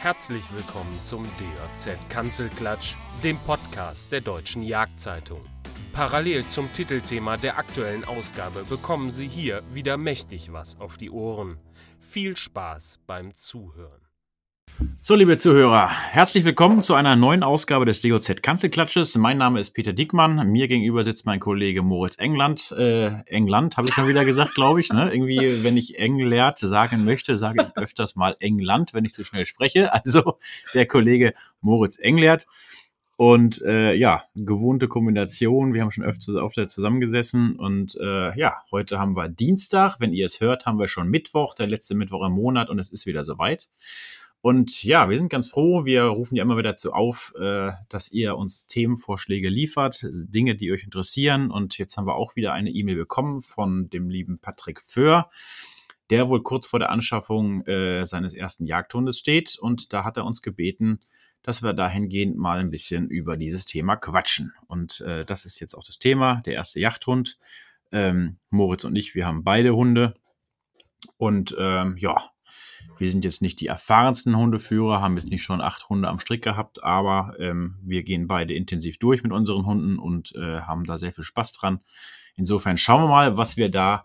Herzlich willkommen zum DJZ Kanzelklatsch, dem Podcast der Deutschen Jagdzeitung. Parallel zum Titelthema der aktuellen Ausgabe bekommen Sie hier wieder mächtig was auf die Ohren. Viel Spaß beim Zuhören. So, liebe Zuhörer, herzlich willkommen zu einer neuen Ausgabe des DOZ Kanzelklatsches. Mein Name ist Peter Dickmann. Mir gegenüber sitzt mein Kollege Moritz England. Äh, England, habe ich schon wieder gesagt, glaube ich. Ne? Irgendwie, wenn ich Englert sagen möchte, sage ich öfters mal England, wenn ich zu schnell spreche. Also der Kollege Moritz Englert. Und äh, ja, gewohnte Kombination. Wir haben schon öfter öfter zusammengesessen. Und äh, ja, heute haben wir Dienstag. Wenn ihr es hört, haben wir schon Mittwoch, der letzte Mittwoch im Monat und es ist wieder soweit. Und ja, wir sind ganz froh. Wir rufen ja immer wieder dazu auf, äh, dass ihr uns Themenvorschläge liefert, Dinge, die euch interessieren. Und jetzt haben wir auch wieder eine E-Mail bekommen von dem lieben Patrick Föhr, der wohl kurz vor der Anschaffung äh, seines ersten Jagdhundes steht. Und da hat er uns gebeten, dass wir dahingehend mal ein bisschen über dieses Thema quatschen. Und äh, das ist jetzt auch das Thema, der erste Jagdhund. Ähm, Moritz und ich, wir haben beide Hunde. Und ähm, ja, wir sind jetzt nicht die erfahrensten Hundeführer, haben jetzt nicht schon acht Hunde am Strick gehabt, aber ähm, wir gehen beide intensiv durch mit unseren Hunden und äh, haben da sehr viel Spaß dran. Insofern schauen wir mal, was wir da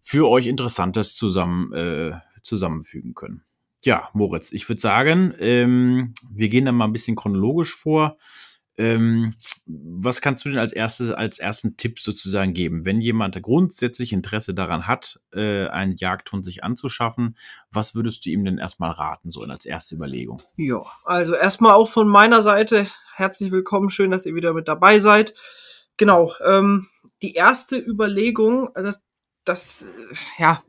für euch Interessantes zusammen äh, zusammenfügen können. Ja, Moritz, ich würde sagen, ähm, wir gehen dann mal ein bisschen chronologisch vor. Ähm, was kannst du denn als erstes, als ersten Tipp sozusagen geben, wenn jemand grundsätzlich Interesse daran hat, äh, einen Jagdhund sich anzuschaffen? Was würdest du ihm denn erstmal raten, so als erste Überlegung? Ja, also erstmal auch von meiner Seite herzlich willkommen, schön, dass ihr wieder mit dabei seid. Genau, ähm, die erste Überlegung, das, das, ja,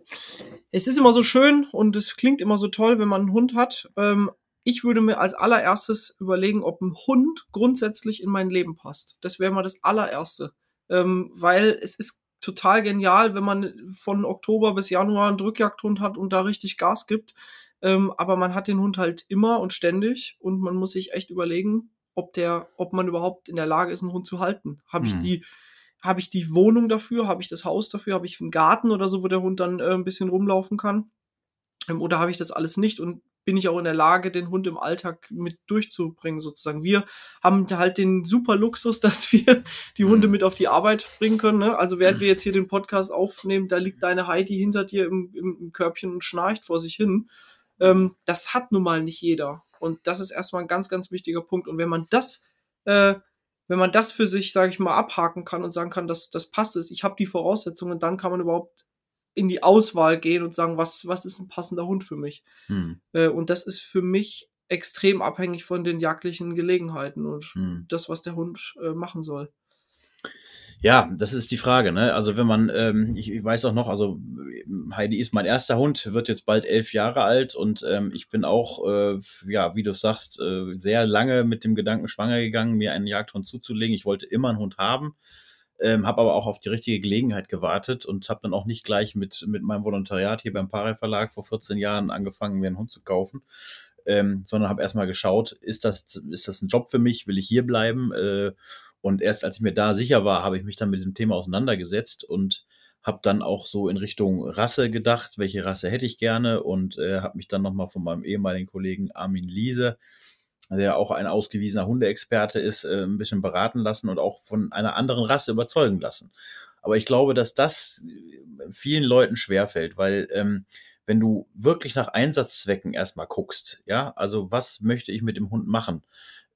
es ist immer so schön und es klingt immer so toll, wenn man einen Hund hat. Ähm, ich würde mir als allererstes überlegen, ob ein Hund grundsätzlich in mein Leben passt. Das wäre mal das allererste. Ähm, weil es ist total genial, wenn man von Oktober bis Januar einen Drückjagdhund hat und da richtig Gas gibt. Ähm, aber man hat den Hund halt immer und ständig und man muss sich echt überlegen, ob der, ob man überhaupt in der Lage ist, einen Hund zu halten. Habe ich Mhm. die, habe ich die Wohnung dafür? Habe ich das Haus dafür? Habe ich einen Garten oder so, wo der Hund dann äh, ein bisschen rumlaufen kann? Ähm, oder habe ich das alles nicht und bin ich auch in der Lage, den Hund im Alltag mit durchzubringen, sozusagen. Wir haben halt den super Luxus, dass wir die Hunde Mhm. mit auf die Arbeit bringen können. Ne? Also während wir jetzt hier den Podcast aufnehmen, da liegt deine Heidi hinter dir im, im, im Körbchen und schnarcht vor sich hin. Ähm, das hat nun mal nicht jeder. Und das ist erstmal ein ganz, ganz wichtiger Punkt. Und wenn man das, äh, wenn man das für sich, sage ich mal, abhaken kann und sagen kann, dass das passt es, ich habe die Voraussetzungen, dann kann man überhaupt in die Auswahl gehen und sagen, was, was ist ein passender Hund für mich? Hm, Äh, und das ist für mich extrem abhängig von den jagdlichen Gelegenheiten und hm. das, was der Hund äh, machen soll. Ja, das ist die Frage. Ne? Also wenn man, ähm, ich, ich weiß auch noch, also Heidi ist mein erster Hund, wird jetzt bald elf Jahre alt und ähm, ich bin auch, äh, ja, wie du sagst, äh, sehr lange mit dem Gedanken schwanger gegangen, mir einen Jagdhund zuzulegen. Ich wollte immer einen Hund haben, ähm, habe aber auch auf die richtige Gelegenheit gewartet und habe dann auch nicht gleich mit, mit meinem Volontariat hier beim Pare Verlag vor 14 Jahren angefangen, mir einen Hund zu kaufen. Ähm, sondern habe erstmal geschaut, ist das, ist das ein Job für mich? Will ich hier bleiben? Äh, und erst als ich mir da sicher war, habe ich mich dann mit diesem Thema auseinandergesetzt und habe dann auch so in Richtung Rasse gedacht, welche Rasse hätte ich gerne und äh, habe mich dann nochmal von meinem ehemaligen Kollegen Armin Liese, der auch ein ausgewiesener Hundeexperte ist, äh, ein bisschen beraten lassen und auch von einer anderen Rasse überzeugen lassen. Aber ich glaube, dass das vielen Leuten schwerfällt, weil ähm, wenn du wirklich nach Einsatzzwecken erstmal guckst, ja, also was möchte ich mit dem Hund machen,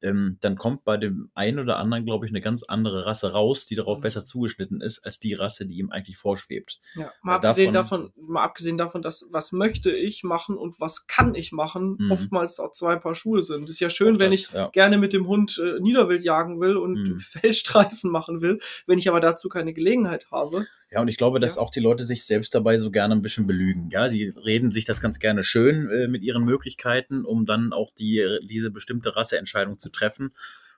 ähm, dann kommt bei dem einen oder anderen, glaube ich, eine ganz andere Rasse raus, die darauf Mhm. besser zugeschnitten ist, als die Rasse, die ihm eigentlich vorschwebt. Ja, mal abgesehen davon- davon, mal abgesehen davon, dass was möchte ich machen und was kann ich machen, Mhm. oftmals auch zwei Paar Schuhe sind. Ist ja schön, Auch wenn das, ich ja. gerne mit dem Hund äh, Niederwild jagen will und Mhm. Fellstreifen machen will, wenn ich aber dazu keine Gelegenheit habe. Ja, und ich glaube, dass Ja. auch die Leute sich selbst dabei so gerne ein bisschen belügen. Ja, sie reden sich das ganz gerne schön äh, mit ihren Möglichkeiten, um dann auch die, diese bestimmte Rasseentscheidung zu treffen.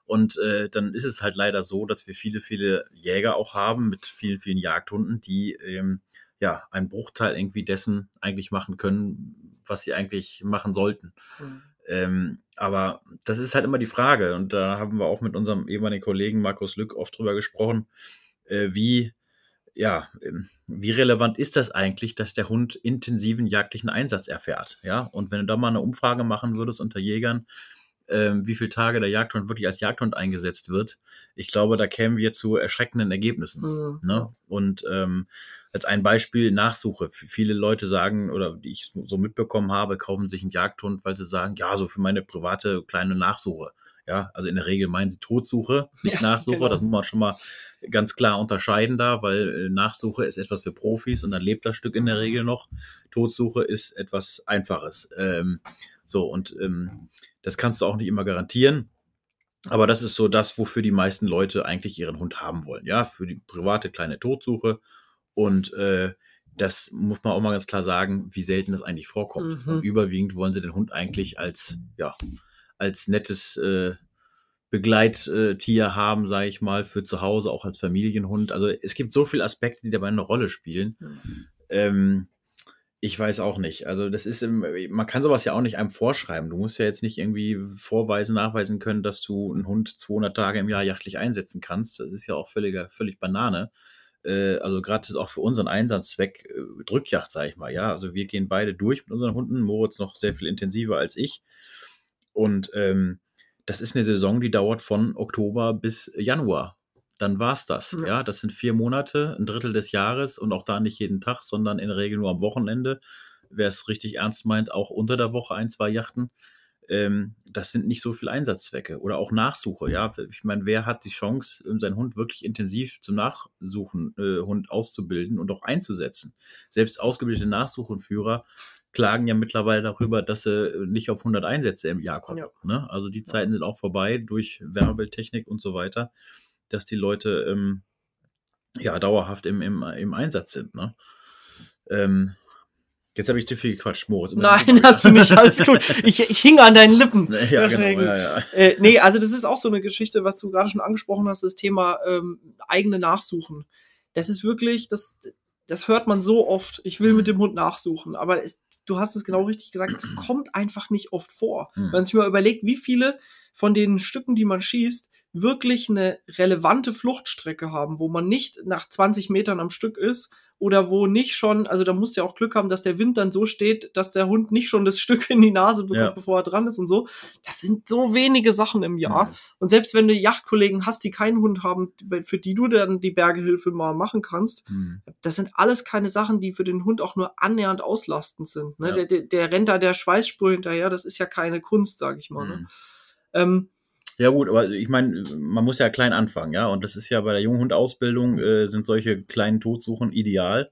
Und äh, dann ist es halt leider so, dass wir viele, viele Jäger auch haben mit vielen, vielen Jagdhunden, die ähm, ja einen Bruchteil irgendwie dessen eigentlich machen können, was sie eigentlich machen sollten. Ähm, aber das ist halt immer die Frage. Und da haben wir auch mit unserem ehemaligen Kollegen Markus Lück oft drüber gesprochen, äh, wie ja, ähm, wie relevant ist das eigentlich, dass der Hund intensiven jagdlichen Einsatz erfährt? Ja, und wenn du da mal eine Umfrage machen würdest unter Jägern, ähm, wie viele Tage der Jagdhund wirklich als Jagdhund eingesetzt wird, ich glaube, da kämen wir zu erschreckenden Ergebnissen. Mhm. Ne? Und ähm, als ein Beispiel Nachsuche. Viele Leute sagen, oder die ich so mitbekommen habe, kaufen sich einen Jagdhund, weil sie sagen, ja, so für meine private kleine Nachsuche. Ja, also in der Regel meinen sie Todsuche, nicht Ja, Nachsuche. genau. Das muss man schon mal ganz klar unterscheiden da, weil äh, Nachsuche ist etwas für Profis und dann lebt das Stück in der Regel noch. Todsuche ist etwas Einfaches. Ähm, so, und ähm, das kannst du auch nicht immer garantieren. Aber das ist so das, wofür die meisten Leute eigentlich ihren Hund haben wollen. Ja, für die private kleine Todsuche. Und äh, das muss man auch mal ganz klar sagen, wie selten das eigentlich vorkommt. Mhm. Überwiegend wollen sie den Hund eigentlich als, ja, als nettes äh, Begleittier haben, sage ich mal, für zu Hause, auch als Familienhund. Also es gibt so viele Aspekte, die dabei eine Rolle spielen. Ähm, ich weiß auch nicht. Also das ist, im, man kann sowas ja auch nicht einem vorschreiben. Du musst ja jetzt nicht irgendwie vorweisen, nachweisen können, dass du einen Hund 200 Tage im Jahr jachtlich einsetzen kannst. Das ist ja auch völliger, völlig Banane. Äh, also gerade auch für unseren Einsatzzweck äh, Drückjagd, sage ich mal. Ja, also wir gehen beide durch mit unseren Hunden. Moritz noch sehr viel intensiver als ich. Und ähm, das ist eine Saison, die dauert von Oktober bis Januar. Dann war's das. Ja. Ja. das sind vier Monate, ein Drittel des Jahres und auch da nicht jeden Tag, sondern in der Regel nur am Wochenende. Wer es richtig ernst meint, auch unter der Woche ein, zwei Yachten. Ähm, das sind nicht so viele Einsatzzwecke oder auch Nachsuche. Ja, ich meine, wer hat die Chance, seinen Hund wirklich intensiv zum Nachsuchen äh, Hund auszubilden und auch einzusetzen? Selbst ausgebildete Nachsuchenführer klagen ja mittlerweile darüber, dass sie nicht auf 100 Einsätze im Jahr kommen. Ja. Ne? Also die Zeiten sind auch vorbei durch Wärmebildtechnik und so weiter, dass die Leute ähm, ja dauerhaft im, im, im Einsatz sind. Ne? Ähm, jetzt habe ich zu viel gequatscht, Moritz. Nein, hast du nicht, alles gut. Ich, ich hing an deinen Lippen. Ja, Deswegen. genau, ja, ja. Äh, nee, also das ist auch so eine Geschichte, was du gerade schon angesprochen hast, das Thema ähm, eigene Nachsuchen. Das ist wirklich, das, das hört man so oft. Ich will mit dem Hund nachsuchen, aber es, du hast es genau richtig gesagt, es kommt einfach nicht oft vor. Hm. Wenn man sich mal überlegt, wie viele von den Stücken, die man schießt, wirklich eine relevante Fluchtstrecke haben, wo man nicht nach 20 Metern am Stück ist oder wo nicht schon, also da musst du ja auch Glück haben, dass der Wind dann so steht, dass der Hund nicht schon das Stück in die Nase bekommt, Ja. bevor er dran ist und so. Das sind so wenige Sachen im Jahr. Mhm. Und selbst wenn du Yachtkollegen hast, die keinen Hund haben, für die du dann die Bergehilfe mal machen kannst, Hm. das sind alles keine Sachen, die für den Hund auch nur annähernd auslastend sind. Ne? Ja. Der, der, der rennt da der Schweißspur hinterher, das ist ja keine Kunst, sag ich mal. Ne? Hm. Ähm, Ja gut, aber ich meine, man muss ja klein anfangen, ja. Und das ist ja bei der Junghundausbildung äh, sind solche kleinen Todsuchen ideal,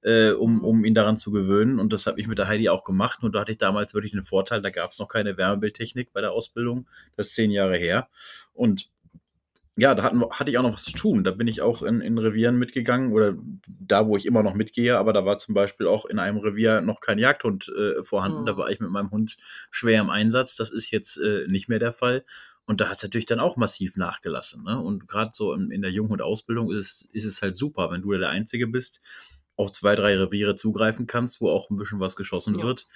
äh, um, um ihn daran zu gewöhnen. Und das habe ich mit der Heidi auch gemacht. Und da hatte ich damals wirklich einen Vorteil, da gab es noch keine Wärmebildtechnik bei der Ausbildung. Das ist zehn Jahre her. Und ja, da hatten, hatte ich auch noch was zu tun. Da bin ich auch in, in Revieren mitgegangen oder da, wo ich immer noch mitgehe, aber da war zum Beispiel auch in einem Revier noch kein Jagdhund äh, vorhanden. Mhm. Da war ich mit meinem Hund schwer im Einsatz. Das ist jetzt äh, nicht mehr der Fall. Und da hat es natürlich dann auch massiv nachgelassen. Ne? Und gerade so in, in der Junghundausbildung ist, es- ist es halt super, wenn du der Einzige bist, auf zwei, drei Reviere zugreifen kannst, wo auch ein bisschen was geschossen Ja. wird.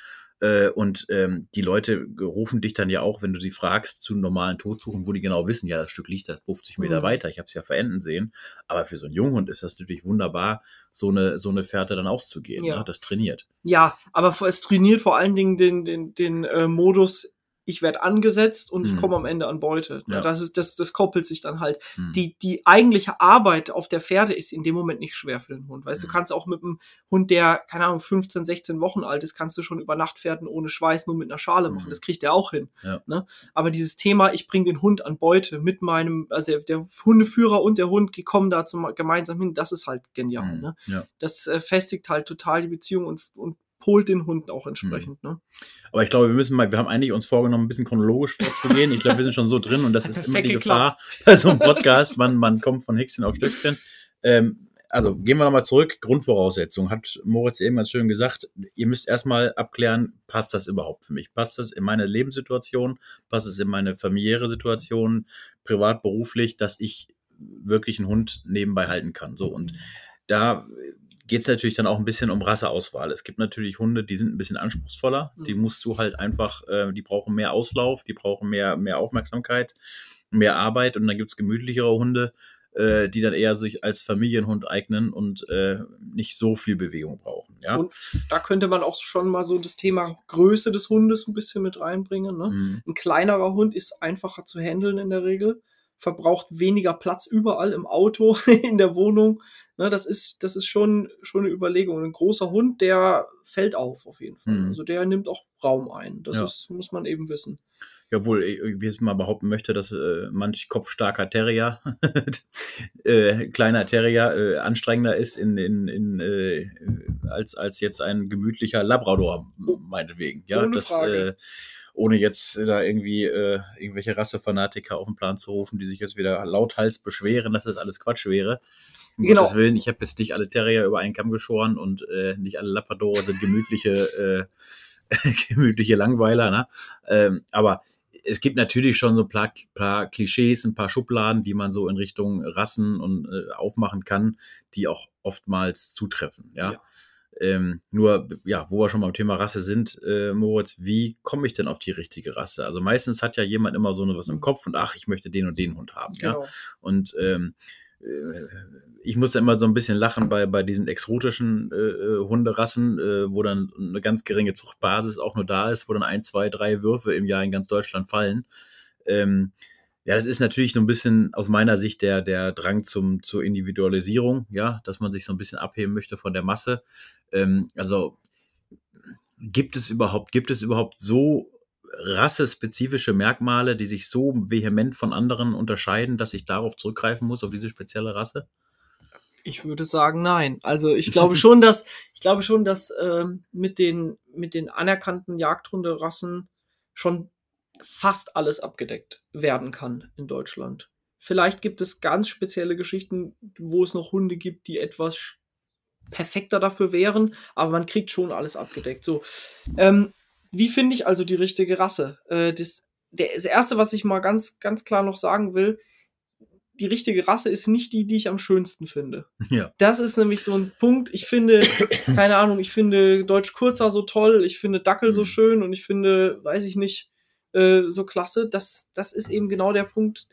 Äh, und ähm, die Leute rufen dich dann ja auch, wenn du sie fragst, zu normalen Todsuchen, wo die genau wissen, ja, das Stück liegt da 50 Meter Mhm. weiter, ich habe es ja verenden sehen. Aber für so einen Junghund ist das natürlich wunderbar, so eine, so eine Fährte dann auszugehen. Ja. Ne? Das trainiert. ja, aber es trainiert vor allen Dingen den, den, den äh, Modus, ich werde angesetzt und ich Mhm. komme am Ende an Beute. Ja. Das, ist, das, das koppelt sich dann halt. Hm. die, die eigentliche Arbeit auf der Pferde ist in dem Moment nicht schwer für den Hund. Weißt du, Mhm. kannst auch mit einem Hund, der, keine Ahnung, 15, 16 Wochen alt ist, kannst du schon über Nacht Pferden ohne Schweiß nur mit einer Schale machen. Mhm. Das kriegt er auch hin. Ja. Ne? Aber dieses Thema, ich bringe den Hund an Beute mit meinem, also der, der Hundeführer und der Hund, die kommen da zum, gemeinsam hin, das ist halt genial. Hm. Ne? Ja. Das äh, festigt halt total die Beziehung und, und polt den Hund auch entsprechend. Mhm. Ne? Aber ich glaube, wir müssen mal, wir haben eigentlich uns vorgenommen, ein bisschen chronologisch vorzugehen. Ich glaube, wir sind schon so drin und das ist immer die. Gefahr bei so einem Podcast. Man, man kommt von Häkchen auf Stöckchen. Ähm, also gehen wir nochmal zurück. Grundvoraussetzung hat Moritz eben ganz schön gesagt. Ihr müsst erstmal abklären, passt das überhaupt für mich? Passt das in meine Lebenssituation? Passt es in meine familiäre Situation, privat, beruflich, dass ich wirklich einen Hund nebenbei halten kann? So und da geht es natürlich dann auch ein bisschen um Rasseauswahl. Es gibt natürlich Hunde, die sind ein bisschen anspruchsvoller. Die Mhm. musst du halt einfach, äh, die brauchen mehr Auslauf, die brauchen mehr, mehr Aufmerksamkeit, mehr Arbeit und dann gibt es gemütlichere Hunde. äh, die dann eher sich als Familienhund eignen und äh, nicht so viel Bewegung brauchen. Ja? Und da könnte man auch schon mal so das Thema Größe des Hundes ein bisschen mit reinbringen. Ne? Mhm. Ein kleinerer Hund ist einfacher zu handeln in der Regel, verbraucht weniger Platz überall im Auto, in der Wohnung. Ne, das ist, das ist schon, schon eine Überlegung. Ein großer Hund, der fällt auf, auf jeden Fall. Mhm. Also der nimmt auch Raum ein. Das Ja. ist, muss man eben wissen. Ja, obwohl ich ich jetzt mal behaupten möchte, dass äh, manch kopfstarker Terrier, äh, kleiner Terrier, äh, anstrengender ist in, in, in, äh, als, als jetzt ein gemütlicher Labrador, meinetwegen. Ja, Ohne das, Frage. Ohne jetzt da irgendwie äh, irgendwelche Rassefanatiker auf den Plan zu rufen, die sich jetzt wieder lauthals beschweren, dass das alles Quatsch wäre. Um Genau. Gottes Willen, ich habe jetzt nicht alle Terrier über einen Kamm geschoren und äh, nicht alle Labradore sind gemütliche, äh, gemütliche Langweiler, ne? Ähm, aber es gibt natürlich schon so ein paar, paar Klischees, ein paar Schubladen, die man so in Richtung Rassen und äh, aufmachen kann, die auch oftmals zutreffen. Ja. Ja. Ähm, nur, ja, wo wir schon beim Thema Rasse sind, äh, Moritz, wie komme ich denn auf die richtige Rasse? Also meistens hat ja jemand immer so was im Kopf und ach, ich möchte den und den Hund haben. Ja. Genau. Und ähm, äh, ich musste immer so ein bisschen lachen bei, bei diesen exotischen äh, äh, Hunderassen, äh, wo dann eine ganz geringe Zuchtbasis auch nur da ist, wo dann ein, zwei, drei Würfe im Jahr in ganz Deutschland fallen. Ähm, ja, das ist natürlich so ein bisschen aus meiner Sicht der, der Drang zum, zur Individualisierung, ja, dass man sich so ein bisschen abheben möchte von der Masse. Ähm, also gibt es überhaupt, gibt es überhaupt so rassespezifische Merkmale, die sich so vehement von anderen unterscheiden, dass ich darauf zurückgreifen muss, auf diese spezielle Rasse? Ich würde sagen, nein. Also ich glaube schon, dass ich glaube schon, dass ähm, mit den mit den anerkannten Jagdhunderassen schon fast alles abgedeckt werden kann in Deutschland. Vielleicht gibt es ganz spezielle Geschichten, wo es noch Hunde gibt, die etwas perfekter dafür wären, aber man kriegt schon alles abgedeckt. So, ähm, wie finde ich also die richtige Rasse? Äh, das, der, das erste, was ich mal ganz ganz klar noch sagen will, die richtige Rasse ist nicht die, die ich am schönsten finde. Ja. Das ist nämlich so ein Punkt. Ich finde, keine Ahnung, ich finde Deutsch Kurzer so toll, ich finde Dackel so Mhm. schön und ich finde, weiß ich nicht, äh, so klasse. Das, das ist eben genau der Punkt.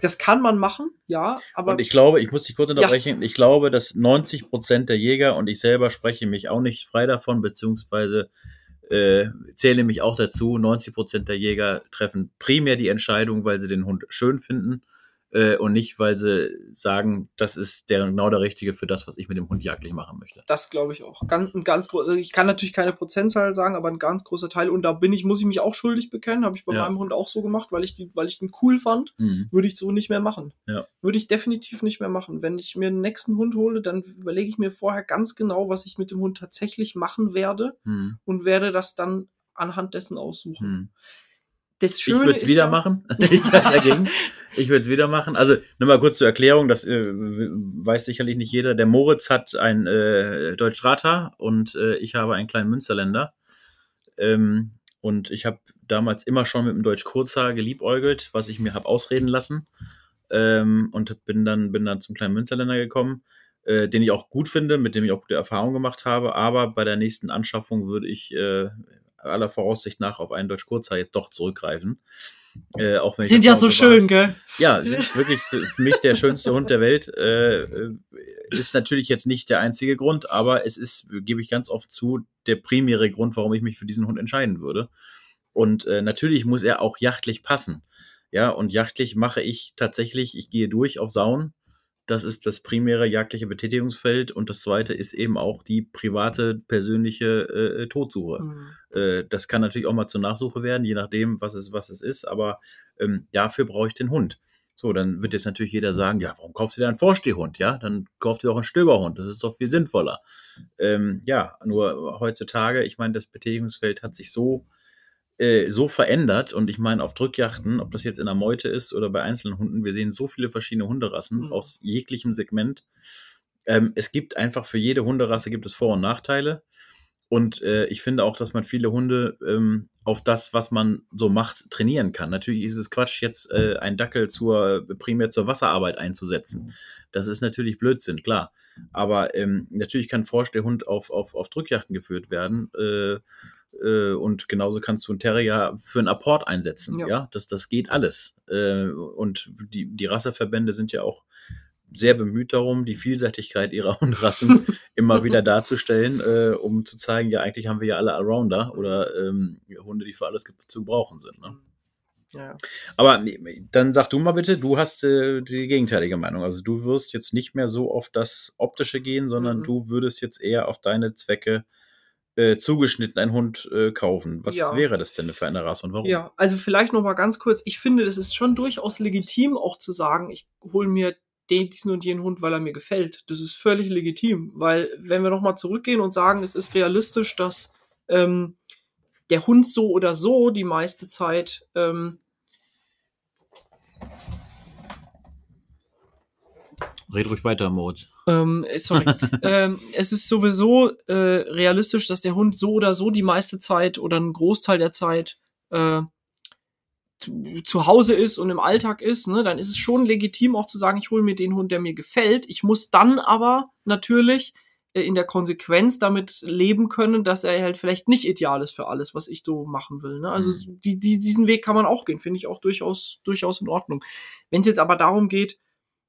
Das kann man machen, ja, aber Und ich glaube, ich muss dich kurz unterbrechen, ich glaube, dass 90 Prozent der Jäger und ich selber spreche mich auch nicht frei davon, beziehungsweise äh, zähle mich auch dazu, 90 Prozent der Jäger treffen primär die Entscheidung, weil sie den Hund schön finden äh, und nicht, weil sie sagen, das ist der, genau der Richtige für das, was ich mit dem Hund jagdlich machen möchte. das glaube ich auch. Ganz, ein ganz groß, also ich kann natürlich keine Prozentzahl sagen, aber ein ganz großer Teil. Und da bin ich, muss ich mich auch schuldig bekennen, habe ich bei Ja. meinem Hund auch so gemacht, weil ich die, weil ich den cool fand. Mhm. würde ich so nicht mehr machen. Ja. Würde ich definitiv nicht mehr machen. Wenn ich mir einen nächsten Hund hole, dann überlege ich mir vorher ganz genau, was ich mit dem Hund tatsächlich machen werde Mhm. und werde das dann anhand dessen aussuchen. Mhm. Das Ich Schöne würde es wieder ja, machen. ich. Ich würde es wieder machen. Also nur mal kurz zur Erklärung, das äh, weiß sicherlich nicht jeder. Der Moritz hat ein äh, Deutsch Rata und äh, ich habe einen kleinen Münsterländer. Ähm, und ich habe damals immer schon mit dem Deutsch Kurzhaar geliebäugelt, was ich mir habe ausreden lassen. Ähm, und bin dann, bin dann zum kleinen Münsterländer gekommen, äh, den ich auch gut finde, mit dem ich auch gute Erfahrungen gemacht habe. Aber bei der nächsten Anschaffung würde ich äh, aller Voraussicht nach auf einen Deutsch Kurzhaar jetzt doch zurückgreifen. Äh, auch wenn sind ja so privat- schön, gell? Ja, sind wirklich für mich der schönste Hund der Welt. Äh, äh, ist natürlich jetzt nicht der einzige Grund, aber es ist, gebe ich ganz oft zu, der primäre Grund, warum ich mich für diesen Hund entscheiden würde. Und äh, natürlich muss er auch jachtlich passen. Ja, und jachtlich mache ich tatsächlich, ich gehe durch auf Sauen. Das ist das primäre jagdliche Betätigungsfeld. Und das zweite ist eben auch die private, persönliche äh, Todsuche. Mhm. Äh, das kann natürlich auch mal zur Nachsuche werden, je nachdem, was es, was es ist, aber ähm, dafür brauche ich den Hund. So, dann wird jetzt natürlich jeder sagen, ja, warum kaufst du dir einen Vorstehhund? Ja, dann kaufst du doch einen Stöberhund, das ist doch viel sinnvoller. Ähm, ja, nur heutzutage, ich meine, das Betätigungsfeld hat sich so, äh, so verändert und ich meine, auf Drückjachten, ob das jetzt in der Meute ist oder bei einzelnen Hunden, wir sehen so viele verschiedene Hunderassen Mhm. aus jeglichem Segment. Ähm, es gibt einfach für jede Hunderasse gibt es Vor- und Nachteile. Und äh, ich finde auch, dass man viele Hunde ähm, auf das, was man so macht, trainieren kann. Natürlich ist es Quatsch, jetzt äh, einen Dackel zur, primär zur Wasserarbeit einzusetzen. Das ist natürlich Blödsinn, klar. Aber ähm, natürlich kann Vorstehhund auf, auf, auf Drückjachten geführt werden. Äh, äh, und genauso kannst du einen Terrier für einen Apport einsetzen. Ja, Ja. das, das geht alles. Äh, und die, die Rasseverbände sind ja auch sehr bemüht darum, die Vielseitigkeit ihrer Hundrassen immer wieder darzustellen, äh, um zu zeigen, ja, eigentlich haben wir ja alle Allrounder oder ähm, Hunde, die für alles zu brauchen sind. Ne? Ja. Aber dann sag du mal bitte, du hast äh, die gegenteilige Meinung. Also du wirst jetzt nicht mehr so auf das Optische gehen, sondern mhm. du würdest jetzt eher auf deine Zwecke äh, zugeschnitten einen Hund äh, kaufen. Was ja. wäre das denn für eine Rasse und warum? Ja, also vielleicht noch mal ganz kurz. Ich finde, das ist schon durchaus legitim, auch zu sagen, ich hole mir den, diesen und jenen Hund, weil er mir gefällt. Das ist völlig legitim, weil wenn wir noch mal zurückgehen und sagen, es ist realistisch, dass ähm, der Hund so oder so die meiste Zeit ähm, Red ruhig weiter, Moritz. Ähm, äh, sorry. ähm, es ist sowieso äh, realistisch, dass der Hund so oder so die meiste Zeit oder einen Großteil der Zeit äh, zu Hause ist und im Alltag ist, ne, dann ist es schon legitim auch zu sagen, ich hole mir den Hund, der mir gefällt. Ich muss dann aber natürlich äh, in der Konsequenz damit leben können, dass er halt vielleicht nicht ideal ist für alles, was ich so machen will. Ne? Also mhm. die, die, diesen Weg kann man auch gehen, finde ich auch durchaus, durchaus in Ordnung. Wenn es jetzt aber darum geht,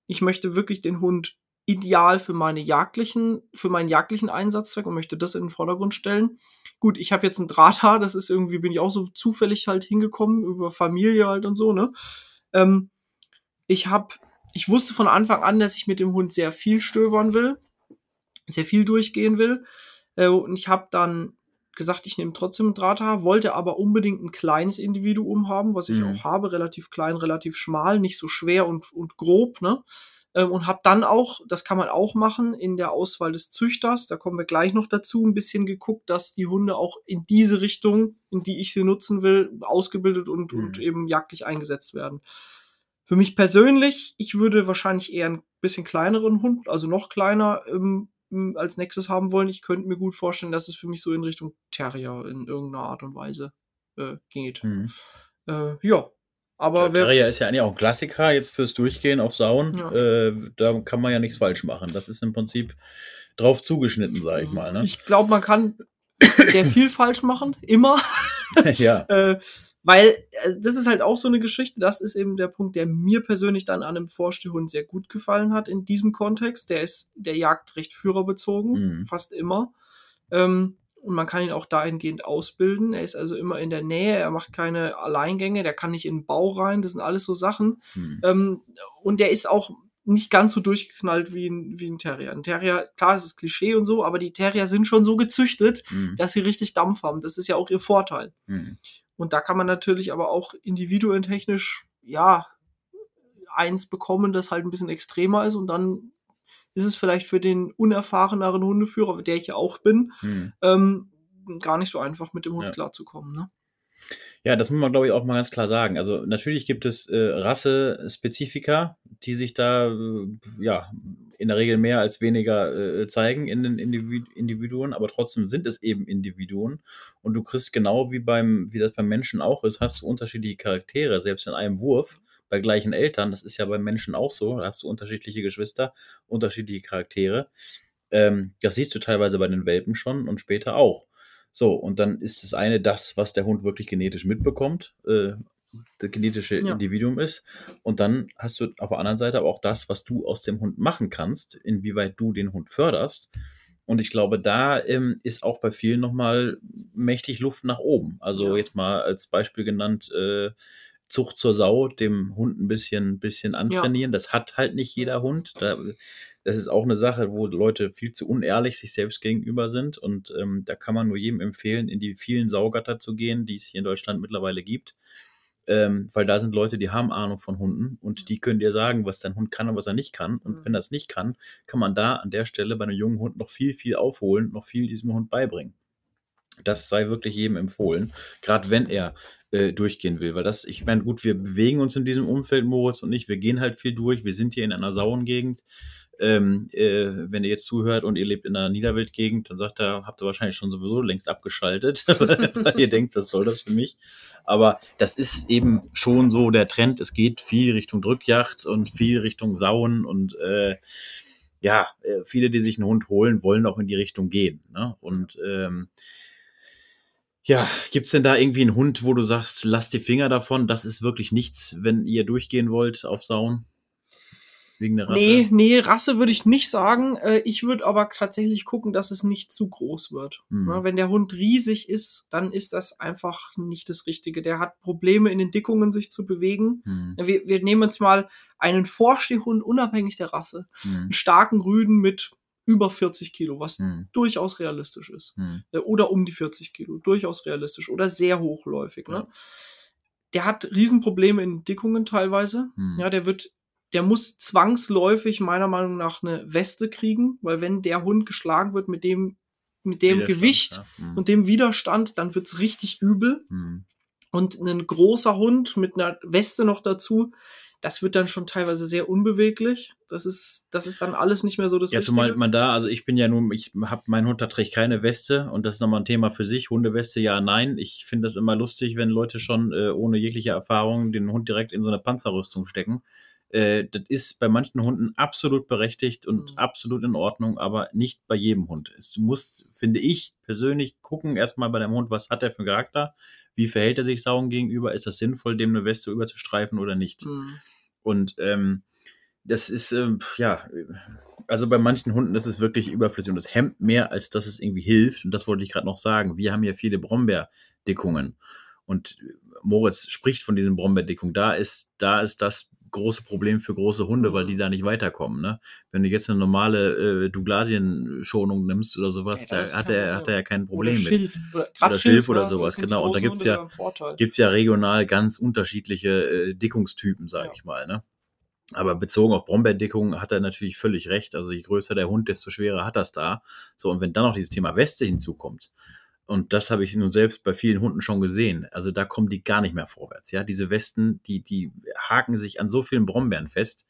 ich möchte wirklich den Hund ideal für meine jagdlichen, für meinen jagdlichen Einsatzzweck und möchte das in den Vordergrund stellen, gut, ich habe jetzt ein Drahthaar, das ist irgendwie, bin ich auch so zufällig halt hingekommen, über Familie halt und so, ne? Ähm, ich habe, ich wusste von Anfang an, dass ich mit dem Hund sehr viel stöbern will, sehr viel durchgehen will. Äh, und ich habe dann gesagt, ich nehme trotzdem ein Drahthaar, wollte aber unbedingt ein kleines Individuum haben, was ich mhm. auch habe, relativ klein, relativ schmal, nicht so schwer und, und grob, ne? ähm, und habe dann auch, das kann man auch machen, in der Auswahl des Züchters, da kommen wir gleich noch dazu, ein bisschen geguckt, dass die Hunde auch in diese Richtung, in die ich sie nutzen will, ausgebildet und, mhm. und eben jagdlich eingesetzt werden. Für mich persönlich, ich würde wahrscheinlich eher ein bisschen kleineren Hund, also noch kleiner, ähm, als nächstes haben wollen. Ich könnte mir gut vorstellen, dass es für mich so in Richtung Terrier in irgendeiner Art und Weise äh, geht. Mhm. Äh, ja, aber der Terrier ist ja eigentlich auch ein Klassiker jetzt fürs Durchgehen auf Sauen. Ja. Äh, da kann man ja nichts falsch machen. Das ist im Prinzip drauf zugeschnitten, sage ich mal. Ne? Ich glaube, man kann sehr viel falsch machen, immer. ja. Äh, weil also das ist halt auch so eine Geschichte, das ist eben der Punkt, der mir persönlich dann an einem Vorstehhund sehr gut gefallen hat in diesem Kontext. Der ist der Jagd recht führerbezogen, mhm. fast immer. Ähm, und man kann ihn auch dahingehend ausbilden. Er ist also immer in der Nähe, er macht keine Alleingänge, der kann nicht in den Bau rein, das sind alles so Sachen. Hm. Ähm, und der ist auch nicht ganz so durchgeknallt wie ein, wie ein Terrier. Ein Terrier, klar, es ist Klischee und so, aber die Terrier sind schon so gezüchtet, hm. dass sie richtig Dampf haben. Das ist ja auch ihr Vorteil. Hm. Und da kann man natürlich aber auch individuentechnisch, ja, eins bekommen, das halt ein bisschen extremer ist und dann ist es vielleicht für den unerfahreneren Hundeführer, der ich ja auch bin, hm. ähm, gar nicht so einfach mit dem Hund ja. klarzukommen. Ne? Ja, das muss man, glaube ich, auch mal ganz klar sagen. Also natürlich gibt es äh, Rassespezifika, die sich da äh, ja in der Regel mehr als weniger äh, zeigen in den Individuen, aber trotzdem sind es eben Individuen. Und du kriegst genau wie beim, wie das beim Menschen auch ist, hast du unterschiedliche Charaktere, selbst in einem Wurf bei gleichen Eltern. Das ist ja beim Menschen auch so. Da hast du unterschiedliche Geschwister, unterschiedliche Charaktere. Ähm, das siehst du teilweise bei den Welpen schon und später auch. So, und dann ist das eine das, was der Hund wirklich genetisch mitbekommt, äh, das genetische ja. Individuum ist. Und dann hast du auf der anderen Seite aber auch das, was du aus dem Hund machen kannst, inwieweit du den Hund förderst. Und ich glaube, da ähm, ist auch bei vielen nochmal mächtig Luft nach oben. Also ja. jetzt mal als Beispiel genannt, äh, Zucht zur Sau, dem Hund ein bisschen, bisschen antrainieren. Ja. Das hat halt nicht jeder Hund. Da, das ist auch eine Sache, wo Leute viel zu unehrlich sich selbst gegenüber sind. Und ähm, da kann man nur jedem empfehlen, in die vielen Saugatter zu gehen, die es hier in Deutschland mittlerweile gibt. Ähm, weil da sind Leute, die haben Ahnung von Hunden und die können dir sagen, was dein Hund kann und was er nicht kann. Und mhm. wenn er es nicht kann, kann man da an der Stelle bei einem jungen Hund noch viel, viel aufholen, noch viel diesem Hund beibringen. Das sei wirklich jedem empfohlen, gerade wenn er äh, durchgehen will. Weil das, ich meine, gut, wir bewegen uns in diesem Umfeld, Moritz und ich, wir gehen halt viel durch. Wir sind hier in einer sauen Gegend. Ähm, äh, wenn ihr jetzt zuhört und ihr lebt in einer Niederweltgegend, dann sagt er, habt ihr wahrscheinlich schon sowieso längst abgeschaltet, weil ihr denkt, was soll das für mich? Aber das ist eben schon so der Trend. Es geht viel Richtung Drückjacht und viel Richtung Sauen und äh, ja, äh, viele, die sich einen Hund holen, wollen auch in die Richtung gehen. Ne? Und ähm, ja, gibt's denn da irgendwie einen Hund, wo du sagst, lass die Finger davon, das ist wirklich nichts, wenn ihr durchgehen wollt auf Sauen? wegen der Rasse? Nee, nee, Rasse würde ich nicht sagen. Äh, Ich würde aber tatsächlich gucken, dass es nicht zu groß wird. Hm. Na, Wenn der Hund riesig ist, dann ist das einfach nicht das Richtige. Der hat Probleme in den Dickungen sich zu bewegen. Hm. Wir, wir nehmen jetzt mal einen Vorstehhund unabhängig der Rasse. Hm. Einen starken Rüden mit über 40 Kilo, was Hm. durchaus realistisch ist. Hm. Äh, Oder um die 40 Kilo, durchaus realistisch. Oder sehr hochläufig. Ne? Ja. Der hat Riesenprobleme in Dickungen teilweise. Hm. Ja, der wird, der muss zwangsläufig meiner Meinung nach eine Weste kriegen, weil wenn der Hund geschlagen wird mit dem, mit dem Widerstand, Gewicht ja. Hm. und dem Widerstand, dann wird's richtig übel. Hm. Und ein großer Hund mit einer Weste noch dazu, das wird dann schon teilweise sehr unbeweglich. Das ist, das ist dann alles nicht mehr so das Ja, Richtige. zumal man da, also ich bin ja nun, ich hab, mein Hund, da trägt keine Weste und das ist nochmal ein Thema für sich. Hundeweste, ja, nein. Ich finde das immer lustig, wenn Leute schon äh, ohne jegliche Erfahrung den Hund direkt in so eine Panzerrüstung stecken. Äh, das ist bei manchen Hunden absolut berechtigt und Mhm. absolut in Ordnung, aber nicht bei jedem Hund. Es- Du musst, finde ich, persönlich gucken erstmal bei deinem Hund, was hat er für einen Charakter, wie verhält er sich Sauen gegenüber, ist das sinnvoll, dem eine Weste überzustreifen oder nicht. Hm. Und ähm, das ist, ähm, ja, also bei manchen Hunden ist es wirklich überflüssig und es hemmt mehr, als dass es irgendwie hilft. Und das wollte ich gerade noch sagen. Wir haben ja viele Brombeerdickungen. Und Moritz spricht von diesen Brombeerdickungen. Da ist, da ist das große Problem für große Hunde, weil die da nicht weiterkommen. Ne? Wenn du jetzt eine normale äh, Douglasien-Schonung nimmst oder sowas, Ja, da hat er, hat er ja kein Oder Problem mit. Schilf. Oder, Oder Schilf oder sowas, genau. Und da gibt's Hunde ja- gibt's ja regional ganz unterschiedliche äh, Dickungstypen, sage Ja. ich mal. Ne? Aber bezogen auf Brombeerdickung hat er natürlich völlig recht. Also je größer der Hund, desto schwerer hat das da. So, und wenn dann noch dieses Thema Weste hinzukommt, und das habe ich nun selbst bei vielen Hunden schon gesehen, also da kommen die gar nicht mehr vorwärts. Ja, diese Westen, die, die haken sich an so vielen Brombeeren fest.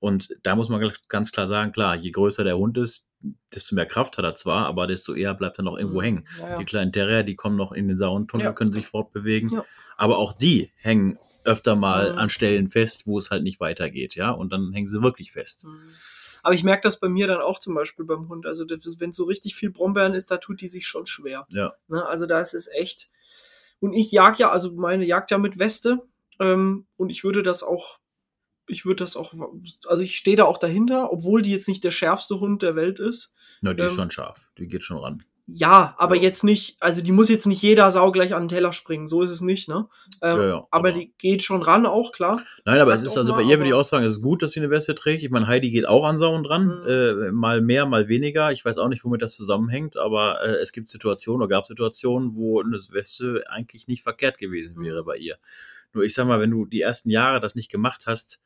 Und da muss man ganz klar sagen, klar, je größer der Hund ist, desto mehr Kraft hat er zwar, aber desto eher bleibt er noch irgendwo Mhm. hängen. Ja, ja. Die kleinen Terrier, die kommen noch in den sauren Tunnel, Ja. können sich fortbewegen. Aber auch die hängen öfter mal Mhm. an Stellen fest, wo es halt nicht weitergeht, ja. Und dann hängen sie wirklich fest. Mhm. Aber ich merke das bei mir dann auch zum Beispiel beim Hund. Also wenn so richtig viel Brombeeren ist, da tut die sich schon schwer. Ja. Ne? Also da ist es echt. Und ich jag ja, also meine jagt ja mit Weste. Ähm, und ich würde das auch, ich würde das auch, also ich stehe da auch dahinter, obwohl die jetzt nicht der schärfste Hund der Welt ist. Na, die ist Ähm, schon scharf. Die geht schon ran. Ja, aber Ja. jetzt nicht, also die muss jetzt nicht jeder Sau gleich an den Teller springen, so ist es nicht, ne? Ähm, Ja, ja, aber, aber- die geht schon ran, auch klar. Nein, aber Sagt es ist also mal, bei ihr würde ich auch sagen, es ist gut, dass sie eine Weste trägt. Ich meine, Heidi geht auch an Sauen dran, Mhm. äh, mal mehr, mal weniger. Ich weiß auch nicht, womit das zusammenhängt, aber äh, es gibt Situationen oder gab Situationen, wo eine Weste eigentlich nicht verkehrt gewesen wäre Mhm. bei ihr. Nur ich sag mal, wenn du die ersten Jahre das nicht gemacht hast,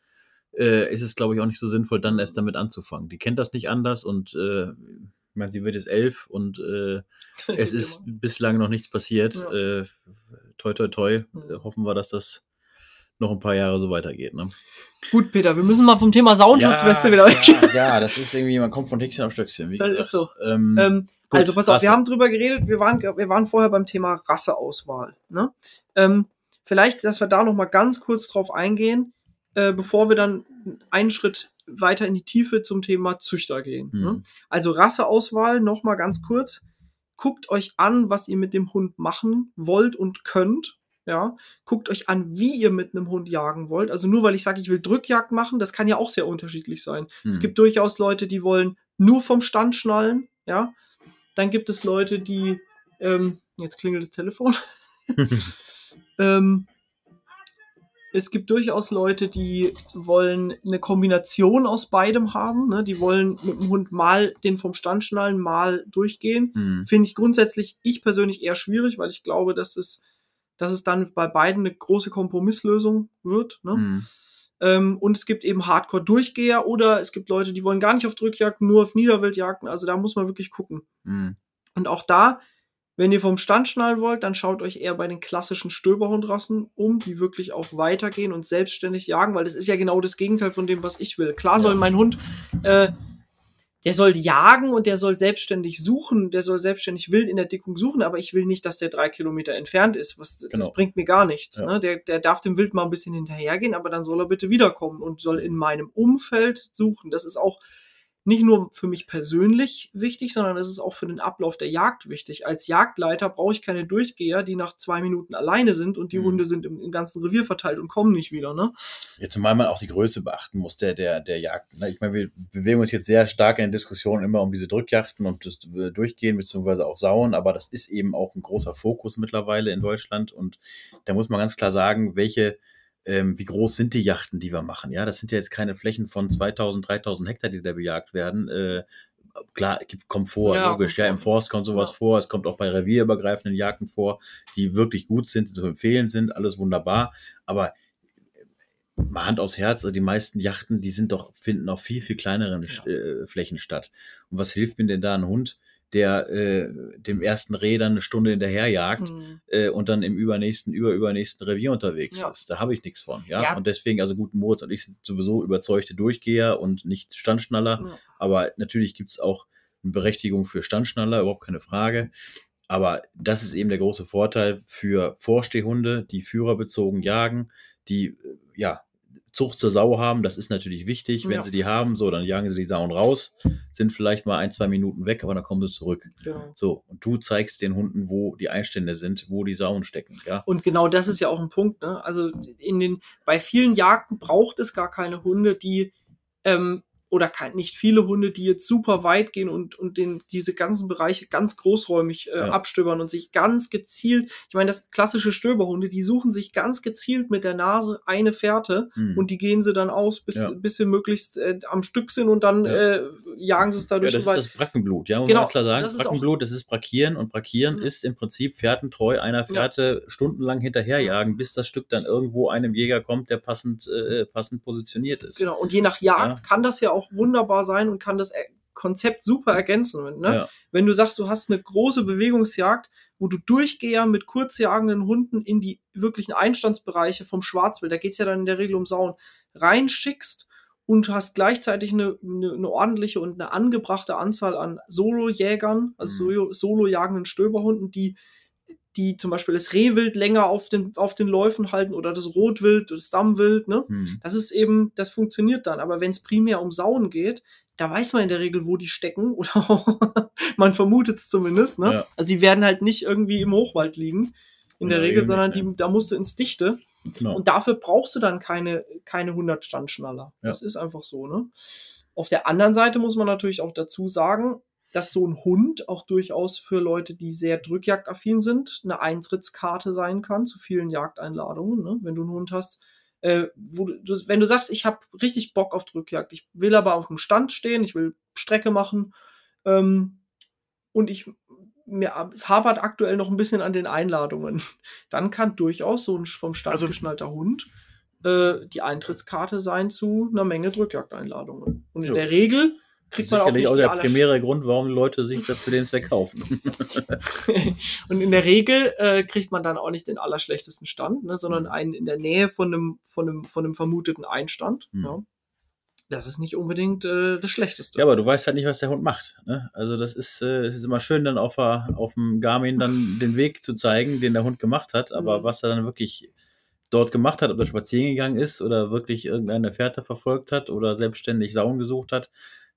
äh, ist es, glaube ich, auch nicht so sinnvoll, dann erst damit anzufangen. Die kennt das nicht anders und äh, meine, sie wird jetzt elf und äh, es ist bislang noch nichts passiert. Ja. Äh, toi, toi, toi. Mhm. Hoffen wir, dass das noch ein paar Jahre so weitergeht. Ne? Gut, Peter, wir müssen mal vom Thema Sauenschutzweste wieder weg. Ja, ja, das ist irgendwie, man kommt von Häkchen auf Stöckchen. Das ist so. Ähm, Ähm, Gut, also pass auf, wir haben drüber geredet, wir waren, wir waren vorher beim Thema Rasseauswahl. Ne? Ähm, vielleicht, dass wir da noch mal ganz kurz drauf eingehen, äh, bevor wir dann einen Schritt weiter in die Tiefe zum Thema Züchter gehen. Ne? Also Rasseauswahl, noch mal ganz kurz. Guckt euch an, was ihr mit dem Hund machen wollt und könnt. Ja, guckt euch an, wie ihr mit einem Hund jagen wollt. Also nur weil ich sage, ich will Drückjagd machen, das kann ja auch sehr unterschiedlich sein. Es Hm. gibt durchaus Leute, die wollen nur vom Stand schnallen, ja. Dann gibt es Leute, die, ähm, jetzt klingelt das Telefon. ähm, es gibt durchaus Leute, die wollen eine Kombination aus beidem haben. Ne? Die wollen mit dem Hund mal den vom Stand schnallen, mal durchgehen. Hm. Finde ich grundsätzlich, ich persönlich eher schwierig, weil ich glaube, dass es, dass es dann bei beiden eine große Kompromisslösung wird. Ne? Hm. Ähm, und es gibt eben Hardcore-Durchgeher oder es gibt Leute, die wollen gar nicht auf Drückjagd, nur auf Niederwildjagden. Also da muss man wirklich gucken. Hm. Und auch da, wenn ihr vom Stand schnallen wollt, dann schaut euch eher bei den klassischen Stöberhundrassen um, die wirklich auch weitergehen und selbstständig jagen, weil das ist ja genau das Gegenteil von dem, was ich will. Klar soll mein Hund, äh, der soll jagen und der soll selbstständig suchen, der soll selbstständig wild in der Dickung suchen, aber ich will nicht, dass der drei Kilometer entfernt ist. Was, Genau. Das bringt mir gar nichts. Ja. Ne? Der, der darf dem Wild mal ein bisschen hinterhergehen, aber dann soll er bitte wiederkommen und soll in meinem Umfeld suchen. Das ist auch nicht nur für mich persönlich wichtig, sondern es ist auch für den Ablauf der Jagd wichtig. Als Jagdleiter brauche ich keine Durchgeher, die nach zwei Minuten alleine sind und die Mhm. Hunde sind im, im ganzen Revier verteilt und kommen nicht wieder. Ne? Ja, zumal man auch die Größe beachten muss, der, der, der Jagd. ne? Ich meine, wir bewegen uns jetzt sehr stark in der Diskussion immer um diese Drückjachten und das äh, Durchgehen beziehungsweise auch Sauen, aber das ist eben auch ein großer Fokus mittlerweile in Deutschland und da muss man ganz klar sagen, welche, ähm, wie groß sind die Yachten, die wir machen. Ja, das sind ja jetzt keine Flächen von 2000, 3000 Hektar, die da bejagt werden. Äh, klar, es gibt, kommt vor, Ja, logisch. kommt Ja, im Forst kommt sowas Ja. vor. Es kommt auch bei revierübergreifenden Jagden vor, die wirklich gut sind, die zu empfehlen sind. Alles wunderbar. Aber mal Hand aufs Herz, also die meisten Yachten, die sind doch, finden auf viel, viel kleineren Ja. äh, Flächen statt. Und was hilft mir denn da ein Hund, der äh, dem ersten Reh dann eine Stunde hinterherjagt Mhm. äh, und dann im übernächsten, überübernächsten Revier unterwegs Ja. ist? Da habe ich nichts von. Ja? Ja. Und deswegen, also guten Moritz und ich sind sowieso überzeugte Durchgeher und nicht Standschnaller. Ja. Aber natürlich gibt's auch eine Berechtigung für Standschnaller, überhaupt keine Frage. Aber das ist eben der große Vorteil für Vorstehhunde, die führerbezogen jagen, die äh, ja Zucht zur Sau haben. Das ist natürlich wichtig. Wenn Ja. sie die haben, so, dann jagen sie die Sauen raus, sind vielleicht mal ein, zwei Minuten weg, aber dann kommen sie zurück. Genau. So, und du zeigst den Hunden, wo die Einstände sind, wo die Sauen stecken. Ja, Und genau das ist ja auch ein Punkt. Ne? Also in den, bei vielen Jagden braucht es gar keine Hunde, die ähm, oder kein, nicht viele Hunde, die jetzt super weit gehen und, und den, diese ganzen Bereiche ganz großräumig äh, Ja. abstöbern und sich ganz gezielt, ich meine, das klassische Stöberhunde, die suchen sich ganz gezielt mit der Nase eine Fährte Hm. und die gehen sie dann aus, bis, Ja. bis sie möglichst äh, am Stück sind und dann Ja. äh, jagen sie es Ja, dadurch das ist das Brackenblut, ja, muss Genau, man klar sagen. das Brackenblut, das ist Brakieren und Brakieren Ja. ist im Prinzip fährtentreu einer Fährte stundenlang hinterherjagen, bis das Stück dann irgendwo einem Jäger kommt, der passend, äh, passend positioniert ist. Genau, und je nach Jagd Ja. kann das ja auch wunderbar sein und kann das äh, Konzept super ergänzen. Ne? Ja. Wenn du sagst, du hast eine große Bewegungsjagd, wo du Durchgeher mit kurzjagenden Hunden in die wirklichen Einstandsbereiche vom Schwarzwild, da geht's ja dann in der Regel um Sauen, reinschickst und hast gleichzeitig eine, eine, eine ordentliche und eine angebrachte Anzahl an Solo-Jägern, also Mhm. Solo- Solo-jagenden Stöberhunden, die die zum Beispiel das Rehwild länger auf den, auf den Läufen halten oder das Rotwild, das Dammwild, ne? Hm. Das ist eben, das funktioniert dann. Aber wenn es primär um Sauen geht, da weiß man in der Regel, wo die stecken oder man vermutet es zumindest. Ne? Ja. Also sie werden halt nicht irgendwie im Hochwald liegen in der Regel, sondern die, da musst du ins Dichte. Genau. Und dafür brauchst du dann keine, keine 100 Standschnaller. Ja. Das ist einfach so. Ne? Auf der anderen Seite muss man natürlich auch dazu sagen, dass so ein Hund auch durchaus für Leute, die sehr drückjagdaffin sind, eine Eintrittskarte sein kann zu vielen Jagdeinladungen. Ne? Wenn du einen Hund hast, äh, wo du, wenn du sagst, ich habe richtig Bock auf Drückjagd, ich will aber auf dem Stand stehen, ich will Strecke machen ähm, und ich mir, es hapert aktuell noch ein bisschen an den Einladungen, dann kann durchaus so ein vom Stand Also- geschnallter Hund äh, die Eintrittskarte sein zu einer Menge Drückjagdeinladungen. Und in Jo. der Regel kriegt man auch Sicherlich nicht auch die der primäre Grund, warum Leute sich das zu den Zweck kaufen. und in der Regel äh, kriegt man dann auch nicht den allerschlechtesten Stand, ne, sondern Mhm. einen in der Nähe von einem, von einem, von einem vermuteten Einstand. Mhm. Ja. Das ist nicht unbedingt äh, das Schlechteste. Ja, aber du weißt halt nicht, was der Hund macht. Ne? Also das ist, äh, es ist immer schön, dann auf, auf dem Garmin dann den Weg zu zeigen, den der Hund gemacht hat. Aber Mhm. was er dann wirklich dort gemacht hat, ob er spazieren gegangen ist oder wirklich irgendeine Fährte verfolgt hat oder selbstständig Sauen gesucht hat,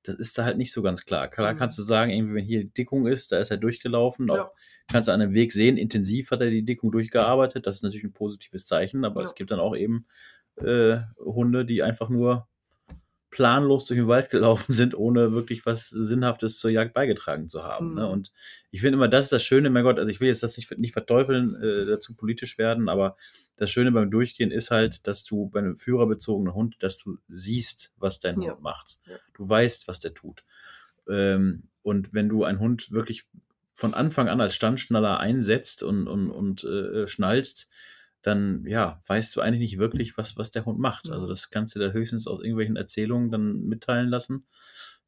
das ist da halt nicht so ganz klar. Klar Mhm. kannst du sagen, irgendwie, wenn hier die Dickung ist, da ist er durchgelaufen. Auch Ja. kannst du an dem Weg sehen, intensiv hat er die Dickung durchgearbeitet. Das ist natürlich ein positives Zeichen, aber Ja. es gibt dann auch eben äh, Hunde, die einfach nur planlos durch den Wald gelaufen sind, ohne wirklich was Sinnhaftes zur Jagd beigetragen zu haben. Mhm. Ne? Und ich finde immer, das ist das Schöne, mein Gott, also ich will jetzt das nicht, nicht verteufeln, äh, dazu politisch werden, aber das Schöne beim Durchgehen ist halt, dass du bei einem führerbezogenen Hund, dass du siehst, was dein Ja. Hund macht. Ja. Du weißt, was der tut. Ähm, und wenn du einen Hund wirklich von Anfang an als Standschnaller einsetzt und, und, und äh, schnallst, dann ja, weißt du eigentlich nicht wirklich, was, was der Hund macht. Also das kannst du da höchstens aus irgendwelchen Erzählungen dann mitteilen lassen.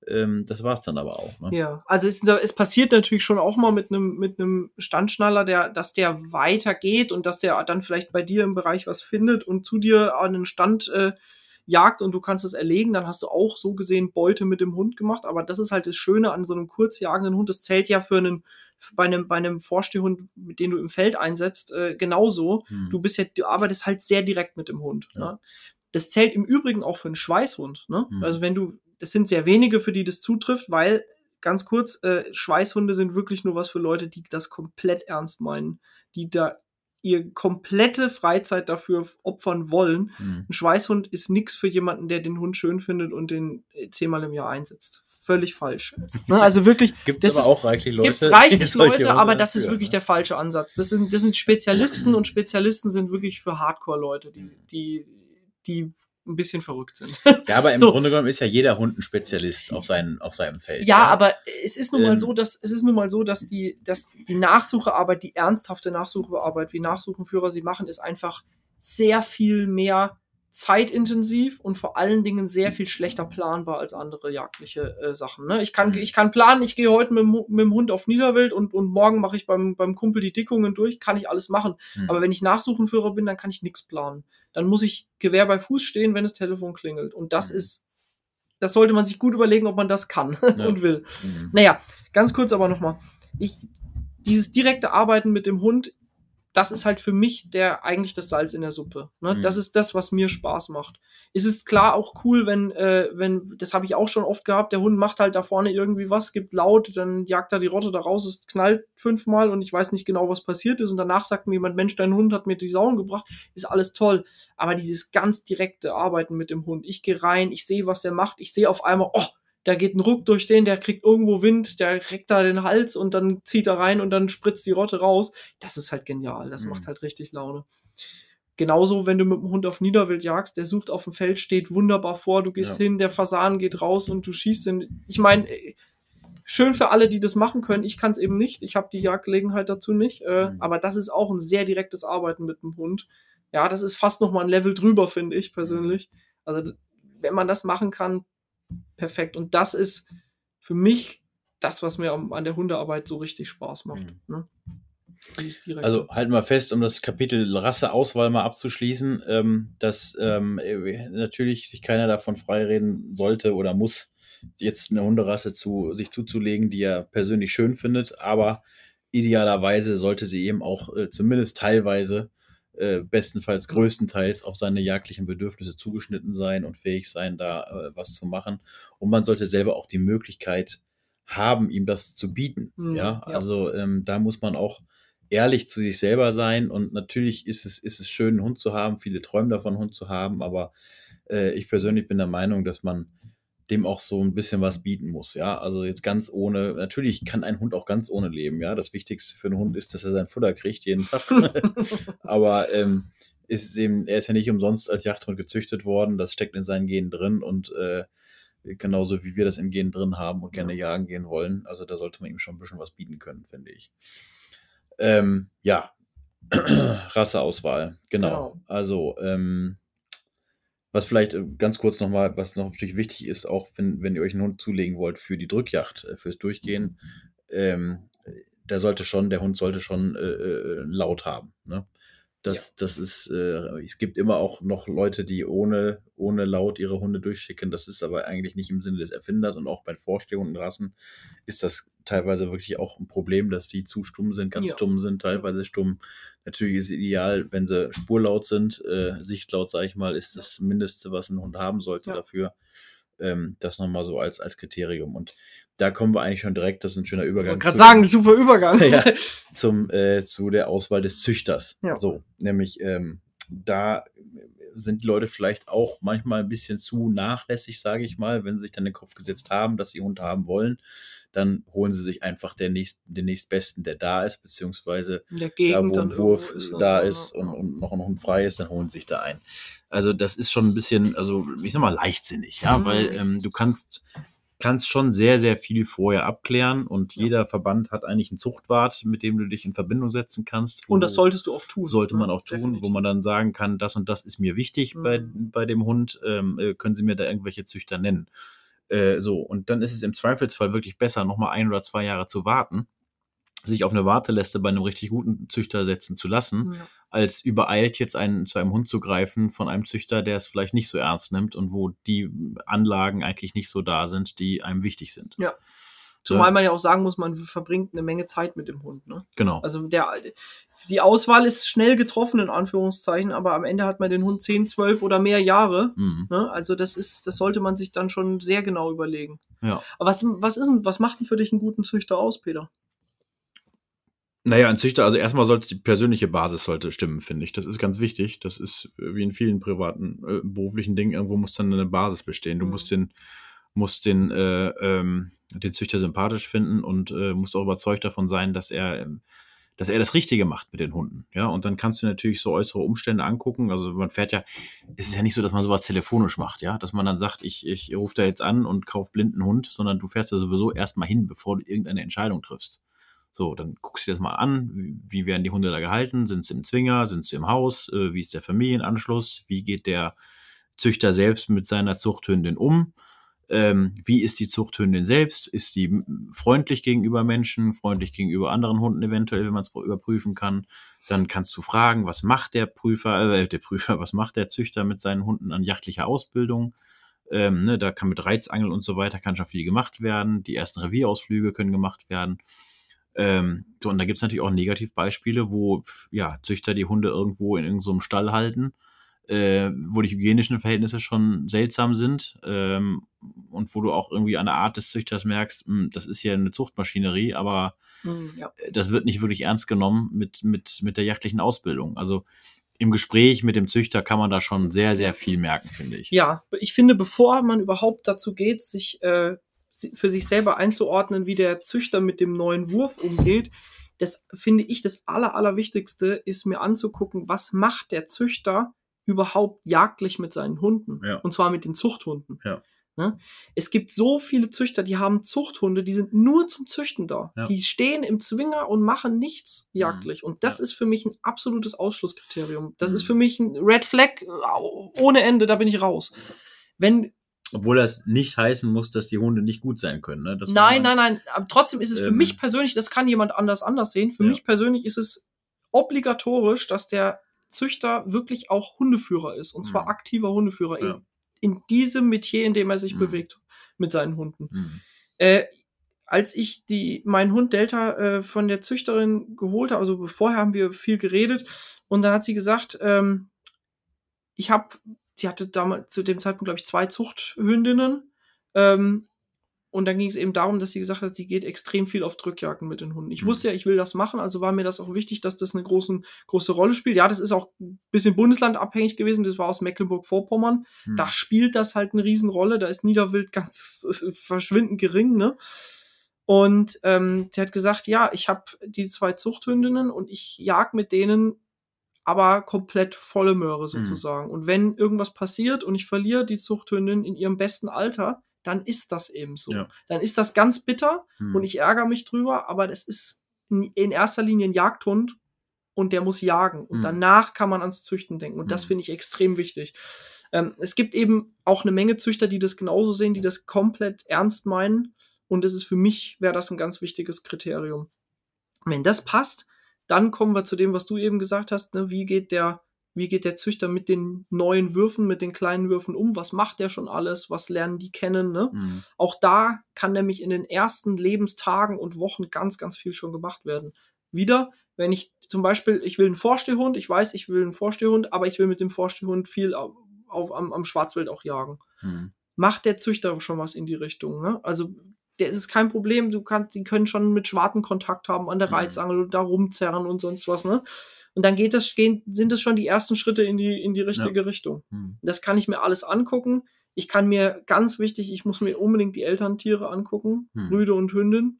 Ähm, das war's dann aber auch. Ne? Ja, also es, es passiert natürlich schon auch mal mit einem mit einem Standschnaller, der, dass der weitergeht und dass der dann vielleicht bei dir im Bereich was findet und zu dir an den Stand äh, jagt und du kannst es erlegen, dann hast du auch so gesehen Beute mit dem Hund gemacht. Aber das ist halt das Schöne an so einem kurzjagenden Hund. Das zählt ja für einen bei einem bei einem Vorstehhund, mit dem du im Feld einsetzt, äh, genauso. Hm. Du bist ja, du arbeitest halt sehr direkt mit dem Hund. Ja. Ne? Das zählt im Übrigen auch für einen Schweißhund. Ne? Mhm. Also wenn du, das sind sehr wenige, für die das zutrifft, weil ganz kurz, äh, Schweißhunde sind wirklich nur was für Leute, die das komplett ernst meinen, die da ihr komplette Freizeit dafür opfern wollen. Mhm. Ein Schweißhund ist nichts für jemanden, der den Hund schön findet und den äh, zehnmal im Jahr einsetzt. Völlig falsch. Ne, also wirklich, Gibt es aber auch reichlich Leute. Gibt es reichlich Leute, aber das ist wirklich der falsche Ansatz. Das sind, das sind Spezialisten und Spezialisten sind wirklich für Hardcore-Leute, die, die, die ein bisschen verrückt sind. Ja, aber im So. Grunde genommen ist ja jeder Hund ein Spezialist auf, seinen, auf seinem Feld. Ja, aber es ist nun mal Ähm. so, dass es ist nun mal so, dass die, dass die Nachsuchearbeit, die ernsthafte Nachsuchearbeit, wie Nachsuchenführer sie machen, ist einfach sehr viel mehr zeitintensiv und vor allen Dingen sehr viel schlechter planbar als andere jagdliche äh, Sachen. Ne? Ich, kann, Mhm. ich kann planen, ich gehe heute mit, mit dem Hund auf Niederwild und, und morgen mache ich beim, beim Kumpel die Dickungen durch, kann ich alles machen. Hm. Aber wenn ich Nachsuchenführer bin, dann kann ich nichts planen. Dann muss ich Gewehr bei Fuß stehen, wenn das Telefon klingelt. Und das Mhm. ist, das sollte man sich gut überlegen, ob man das kann Ja. und will. Mhm. Naja, ganz kurz aber nochmal. Ich, dieses direkte Arbeiten mit dem Hund, das ist halt für mich der eigentlich das Salz in der Suppe. Ne? Mhm. Das ist das, was mir Spaß macht. Es ist klar auch cool, wenn, äh, wenn, das habe ich auch schon oft gehabt, der Hund macht halt da vorne irgendwie was, gibt laut, dann jagt er die Rotte da raus, es knallt fünfmal und ich weiß nicht genau, was passiert ist und danach sagt mir jemand, Mensch, dein Hund hat mir die Sauen gebracht, ist alles toll. Aber dieses ganz direkte Arbeiten mit dem Hund, ich gehe rein, ich sehe, was er macht, ich sehe auf einmal, oh, da geht ein Ruck durch den, der kriegt irgendwo Wind, der kriegt da den Hals und dann zieht er rein und dann spritzt die Rotte raus. Das ist halt genial. Das Mhm. macht halt richtig Laune. Genauso, wenn du mit dem Hund auf Niederwild jagst, der sucht auf dem Feld, steht wunderbar vor, du gehst Ja. hin, der Fasan geht raus und du schießt ihn. Ich meine, äh, schön für alle, die das machen können. Ich kann es eben nicht. Ich habe die Jagdgelegenheit dazu nicht. Äh, Mhm. Aber das ist auch ein sehr direktes Arbeiten mit dem Hund. Ja, das ist fast noch mal ein Level drüber, finde ich persönlich. Also, d- wenn man das machen kann, perfekt. Und das ist für mich das, was mir an der Hundearbeit so richtig Spaß macht. Ne? Dieses Direkte. Also halten wir fest, um das Kapitel Rasseauswahl mal abzuschließen, ähm, dass ähm, äh, natürlich sich keiner davon freireden sollte oder muss, jetzt eine Hunderasse zu sich zuzulegen, die er persönlich schön findet, aber idealerweise sollte sie eben auch äh, zumindest teilweise, äh, bestenfalls größtenteils auf seine jagdlichen Bedürfnisse zugeschnitten sein und fähig sein, da äh, was zu machen. Und man sollte selber auch die Möglichkeit haben, ihm das zu bieten. Mhm, ja, ja. also ähm, da muss man auch ehrlich zu sich selber sein und natürlich ist es, ist es schön, einen Hund zu haben. Viele träumen davon, einen Hund zu haben, aber äh, ich persönlich bin der Meinung, dass man dem auch so ein bisschen was bieten muss, ja. Also jetzt ganz ohne, natürlich kann ein Hund auch ganz ohne leben, ja. Das Wichtigste für einen Hund ist, dass er sein Futter kriegt jeden Tag. aber ähm, ist eben, er ist ja nicht umsonst als Jagdhund gezüchtet worden, das steckt in seinen Genen drin und äh, genauso wie wir das in Genen drin haben und gerne jagen gehen wollen. Also da sollte man ihm schon ein bisschen was bieten können, finde ich. Ähm, ja, Rasseauswahl, genau. Genau. Also, ähm, was vielleicht äh, ganz kurz nochmal, was noch natürlich wichtig ist, auch wenn, wenn ihr euch einen Hund zulegen wollt für die Drückjagd, äh, fürs Durchgehen, ähm, der sollte schon, der Hund sollte schon äh, äh, laut haben. Ne? Das, das ist, äh, es gibt immer auch noch Leute, die ohne, ohne laut ihre Hunde durchschicken. Das ist aber eigentlich nicht im Sinne des Erfinders und auch bei vorstehenden Rassen ist das teilweise wirklich auch ein Problem, dass die zu stumm sind, ganz Ja. stumm sind, teilweise stumm. Natürlich ist es ideal, wenn sie spurlaut sind, äh, sichtlaut, sage ich mal, ist das Mindeste, was ein Hund haben sollte Ja. dafür. Ähm, das nochmal so als, als Kriterium. Und da kommen wir eigentlich schon direkt, das ist ein schöner Ich Übergang. wollte gerade sagen, super Übergang. ja, zum, äh, zu der Auswahl des Züchters. Ja. So, nämlich ähm, da sind die Leute vielleicht auch manchmal ein bisschen zu nachlässig, sage ich mal, wenn sie sich dann den Kopf gesetzt haben, dass sie Hund haben wollen, dann holen sie sich einfach der nächst, den nächstbesten, der da ist, beziehungsweise da, wo ein Wurf ist da so, ist ne? und, und noch ein Hund frei ist, dann holen sie sich da ein. Also das ist schon ein bisschen, also ich sag mal, leichtsinnig, ja, Mhm. weil ähm, du kannst kannst schon sehr, sehr viel vorher abklären und Ja. jeder Verband hat eigentlich einen Zuchtwart, mit dem du dich in Verbindung setzen kannst. Und das solltest du auch tun. sollte ne? man auch tun, Definitiv. wo man dann sagen kann, das und das ist mir wichtig bei, Mhm. bei dem Hund, ähm, äh, können Sie mir da irgendwelche Züchter nennen. Äh, so, und dann ist es im Zweifelsfall wirklich besser, nochmal ein oder zwei Jahre zu warten, sich auf eine Warteliste bei einem richtig guten Züchter setzen zu lassen, Ja. als übereilt jetzt einen, zu einem Hund zu greifen von einem Züchter, der es vielleicht nicht so ernst nimmt und wo die Anlagen eigentlich nicht so da sind, die einem wichtig sind. Ja. Zumal man ja auch sagen muss, man verbringt eine Menge Zeit mit dem Hund. Ne? Genau. Also der, die Auswahl ist schnell getroffen, in Anführungszeichen, aber am Ende hat man den Hund 10, 12 oder mehr Jahre. Mhm. Ne? Also das ist, das sollte man sich dann schon sehr genau überlegen. Ja. Aber was, was ist was macht denn für dich einen guten Züchter aus, Peter? Naja, ein Züchter, also erstmal sollte die persönliche Basis sollte stimmen, finde ich. Das ist ganz wichtig. Das ist äh, wie in vielen privaten, äh, beruflichen Dingen, irgendwo muss dann eine Basis bestehen. Du Mhm. musst den, musst den, äh, ähm, den Züchter sympathisch finden und äh, musst auch überzeugt davon sein, dass er, ähm, dass er das Richtige macht mit den Hunden. Ja, und dann kannst du natürlich so äußere Umstände angucken. Also man fährt ja, es ist ja nicht so, dass man sowas telefonisch macht, ja, dass man dann sagt, ich, ich rufe da jetzt an und kauf blinden Hund, sondern du fährst ja sowieso erstmal hin, bevor du irgendeine Entscheidung triffst. So, dann guckst du dir das mal an. Wie, werden die Hunde da gehalten? Sind sie im Zwinger? Sind sie im Haus? Äh, wie ist der Familienanschluss? Wie geht der Züchter selbst mit seiner Zuchthündin um? Ähm, wie ist die Zuchthündin selbst? Ist die freundlich gegenüber Menschen, freundlich gegenüber anderen Hunden eventuell, wenn man es überprüfen kann? Dann kannst du fragen, was macht der Prüfer, äh, der Prüfer, was macht der Züchter mit seinen Hunden an jachtlicher Ausbildung? Ähm, ne, da kann mit Reizangeln und so weiter kann schon viel gemacht werden. Die ersten Revierausflüge können gemacht werden. Ähm, so, und da gibt's natürlich auch Negativbeispiele, wo ja, Züchter die Hunde irgendwo in irgendeinem Stall halten, äh, wo die hygienischen Verhältnisse schon seltsam sind ähm, und wo du auch irgendwie an der Art des Züchters merkst, mh, das ist ja eine Zuchtmaschinerie, aber Hm, ja. das wird nicht wirklich ernst genommen mit, mit, mit der jagdlichen Ausbildung. Also im Gespräch mit dem Züchter kann man da schon sehr, sehr viel merken, finde ich. Ja, ich finde, bevor man überhaupt dazu geht, sich äh, für sich selber einzuordnen, wie der Züchter mit dem neuen Wurf umgeht, das finde ich das Aller, Allerwichtigste, ist mir anzugucken, was macht der Züchter überhaupt jagdlich mit seinen Hunden. Ja. Und zwar mit den Zuchthunden. Ja. Ne? Es gibt so viele Züchter, die haben Zuchthunde, die sind nur zum Züchten da. Ja. Die stehen im Zwinger und machen nichts jagdlich. Und das Ja. ist für mich ein absolutes Ausschlusskriterium. Das Mhm. ist für mich ein Red Flag ohne Ende, da bin ich raus. Wenn, Obwohl das nicht heißen muss, dass die Hunde nicht gut sein können. Ne? Nein, man- nein, nein, aber trotzdem ist es für Ähm. mich persönlich, das kann jemand anders anders sehen. Für Ja. mich persönlich ist es obligatorisch, dass der Züchter wirklich auch Hundeführer ist. Und zwar Mhm. aktiver Hundeführer Ja. in, in diesem Metier, in dem er sich Mhm. bewegt mit seinen Hunden. Mhm. Äh, als ich die, meinen Hund Delta äh, von der Züchterin geholt habe, also vorher haben wir viel geredet und da hat sie gesagt, ähm, ich habe, sie hatte damals zu dem Zeitpunkt, glaube ich, zwei Zuchthündinnen ähm, und dann ging es eben darum, dass sie gesagt hat, sie geht extrem viel auf Drückjagden mit den Hunden. Ich Mhm. wusste ja, ich will das machen, also war mir das auch wichtig, dass das eine großen, große Rolle spielt. Ja, das ist auch ein bisschen bundeslandabhängig gewesen, das war aus Mecklenburg-Vorpommern Mhm. da spielt das halt eine Riesenrolle. Da ist Niederwild ganz verschwindend gering, ne? Und ähm, sie hat gesagt, ja, ich habe die zwei Zuchthündinnen und ich jag mit denen aber komplett volle Möhre sozusagen. Und wenn irgendwas passiert und ich verliere die Zuchthündin in ihrem besten Alter, dann ist das eben so. Ja. Dann ist das ganz bitter Mhm. und ich ärgere mich drüber, aber das ist in in erster Linie ein Jagdhund und der muss jagen. Und Mhm. danach kann man ans Züchten denken. Und das Mhm. finde ich extrem wichtig. Ähm, es gibt eben auch eine Menge Züchter, die das genauso sehen, die das komplett ernst meinen. Und das ist für mich, wäre das ein ganz wichtiges Kriterium. Wenn das passt, dann kommen wir zu dem, was du eben gesagt hast. Ne? Wie geht der, wie geht der Züchter mit den neuen Würfen, mit den kleinen Würfen um? Was macht der schon alles? Was lernen die kennen? Ne? Mhm. Auch da kann nämlich in den ersten Lebenstagen und Wochen ganz, ganz viel schon gemacht werden. Wieder, wenn ich zum Beispiel, ich will einen Vorstehhund, ich weiß, ich will einen Vorstehhund, aber ich will mit dem Vorstehhund viel auf, auf, am, am Schwarzwild auch jagen. Mhm. Macht der Züchter schon was in die Richtung? Ne? Also, der ist kein Problem, du kannst, die können schon mit Schwarten Kontakt haben an der Mhm. Reizangel und da rumzerren und sonst was, ne? Und dann geht das, gehen, sind es schon die ersten Schritte in die, in die richtige Richtung. Mhm. Das kann ich mir alles angucken. Ich kann mir, ganz wichtig, ich muss mir unbedingt die Elterntiere angucken, Hm. Rüde und Hündin.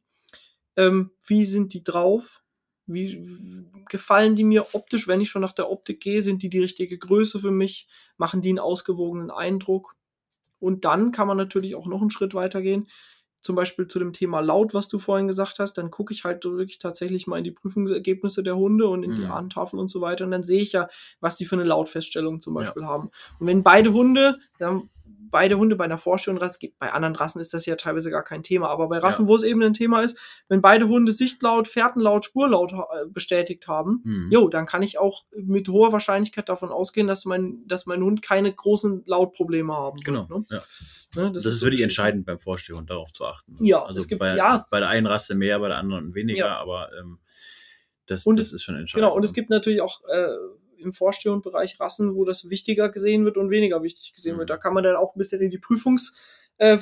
Ähm, wie sind die drauf? Wie gefallen die mir optisch, wenn ich schon nach der Optik gehe? Sind die die richtige Größe für mich? Machen die einen ausgewogenen Eindruck? Und dann kann man natürlich auch noch einen Schritt weitergehen. Zum Beispiel zu dem Thema Laut, was du vorhin gesagt hast. Dann gucke ich halt wirklich tatsächlich mal in die Prüfungsergebnisse der Hunde und in die Mhm. Ahnentafeln und so weiter. Und dann sehe ich ja, was die für eine Lautfeststellung zum Ja. Beispiel haben. Und wenn beide Hunde, dann beide Hunde bei einer gibt- bei anderen Rassen ist das ja teilweise gar kein Thema, aber bei Rassen, wo es eben ein Thema ist, wenn beide Hunde Sichtlaut, Fährtenlaut, Spurlaut äh, bestätigt haben, Mhm. jo, dann kann ich auch mit hoher Wahrscheinlichkeit davon ausgehen, dass mein, dass mein Hund keine großen Lautprobleme haben Genau. wird. Ne? Ja. Ne, Das, so ist wirklich entscheidend beim Vorstehhund, darauf zu achten. Ja, also es gibt- bei, ja. bei der einen Rasse mehr, bei der anderen weniger, Ja. aber ähm, das, Und das ist schon entscheidend. Genau, und es gibt natürlich auch äh, im Vorstehungsbereich Rassen, wo das wichtiger gesehen wird und weniger wichtig gesehen Mhm. wird. Da kann man dann auch ein bisschen in die Prüfungs- äh,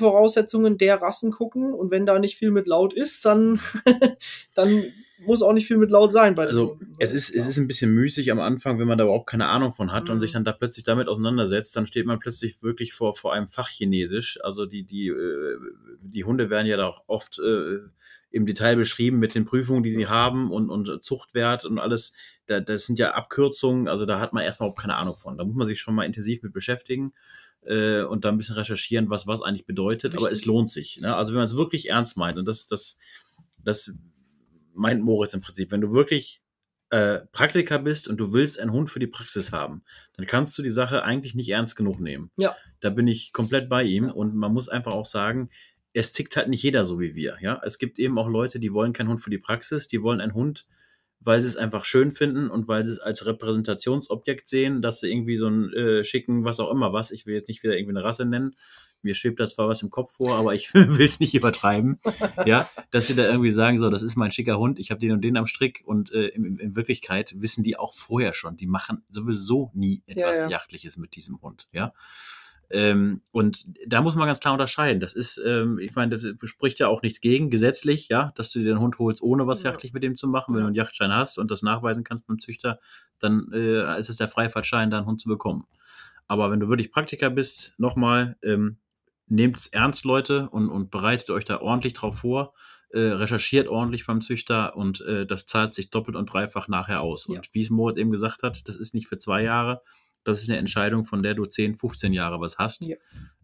der Rassen gucken und wenn da nicht viel mit laut ist, dann, dann muss auch nicht viel mit laut sein bei Also Hunden, ne? es ist, es Ja. ist ein bisschen müßig am Anfang, wenn man da überhaupt keine Ahnung von hat und Mhm. sich dann da plötzlich damit auseinandersetzt, dann steht man plötzlich wirklich vor, vor einem Fachchinesisch. Also die, die, äh, die Hunde werden ja da auch oft äh, im Detail beschrieben mit den Prüfungen, die sie haben und, und Zuchtwert und alles. Da, das sind ja Abkürzungen, also da hat man erstmal überhaupt keine Ahnung von. Da muss man sich schon mal intensiv mit beschäftigen äh, und da ein bisschen recherchieren, was was eigentlich bedeutet. Aber Richtig. es lohnt sich. Ne? Also wenn man es wirklich ernst meint und das, das, das meint Moritz im Prinzip, wenn du wirklich äh, Praktiker bist und du willst einen Hund für die Praxis haben, dann kannst du die Sache eigentlich nicht ernst genug nehmen. Ja. Da bin ich komplett bei ihm Ja. und man muss einfach auch sagen, es tickt halt nicht jeder so wie wir. Ja, es gibt eben auch Leute, die wollen keinen Hund für die Praxis, die wollen einen Hund, weil sie es einfach schön finden und weil sie es als Repräsentationsobjekt sehen, dass sie irgendwie so einen äh, schicken, was auch immer was. Ich will jetzt nicht wieder irgendwie eine Rasse nennen. Mir schwebt da zwar was im Kopf vor, aber ich will es nicht übertreiben. ja, dass sie da irgendwie sagen, so, das ist mein schicker Hund, ich habe den und den am Strick und äh, in, in Wirklichkeit wissen die auch vorher schon, die machen sowieso nie etwas Ja, ja. Jachtliches mit diesem Hund, ja. Ähm, und da muss man ganz klar unterscheiden. Das ist, ähm, ich meine, das spricht ja auch nichts gegen, gesetzlich, ja, dass du dir den Hund holst, ohne was Ja. jachtlich mit dem zu machen. Wenn du einen Yachtschein hast und das nachweisen kannst beim Züchter, dann äh, ist es der Freifahrtschein, da einen Hund zu bekommen. Aber wenn du wirklich Praktiker bist, nochmal, ähm, nehmt es ernst, Leute, und, und bereitet euch da ordentlich drauf vor, äh, recherchiert ordentlich beim Züchter und äh, das zahlt sich doppelt und dreifach nachher aus. Ja. Und wie es Moritz eben gesagt hat, das ist nicht für zwei Jahre, das ist eine Entscheidung, von der du 10, 15 Jahre was hast. Ja.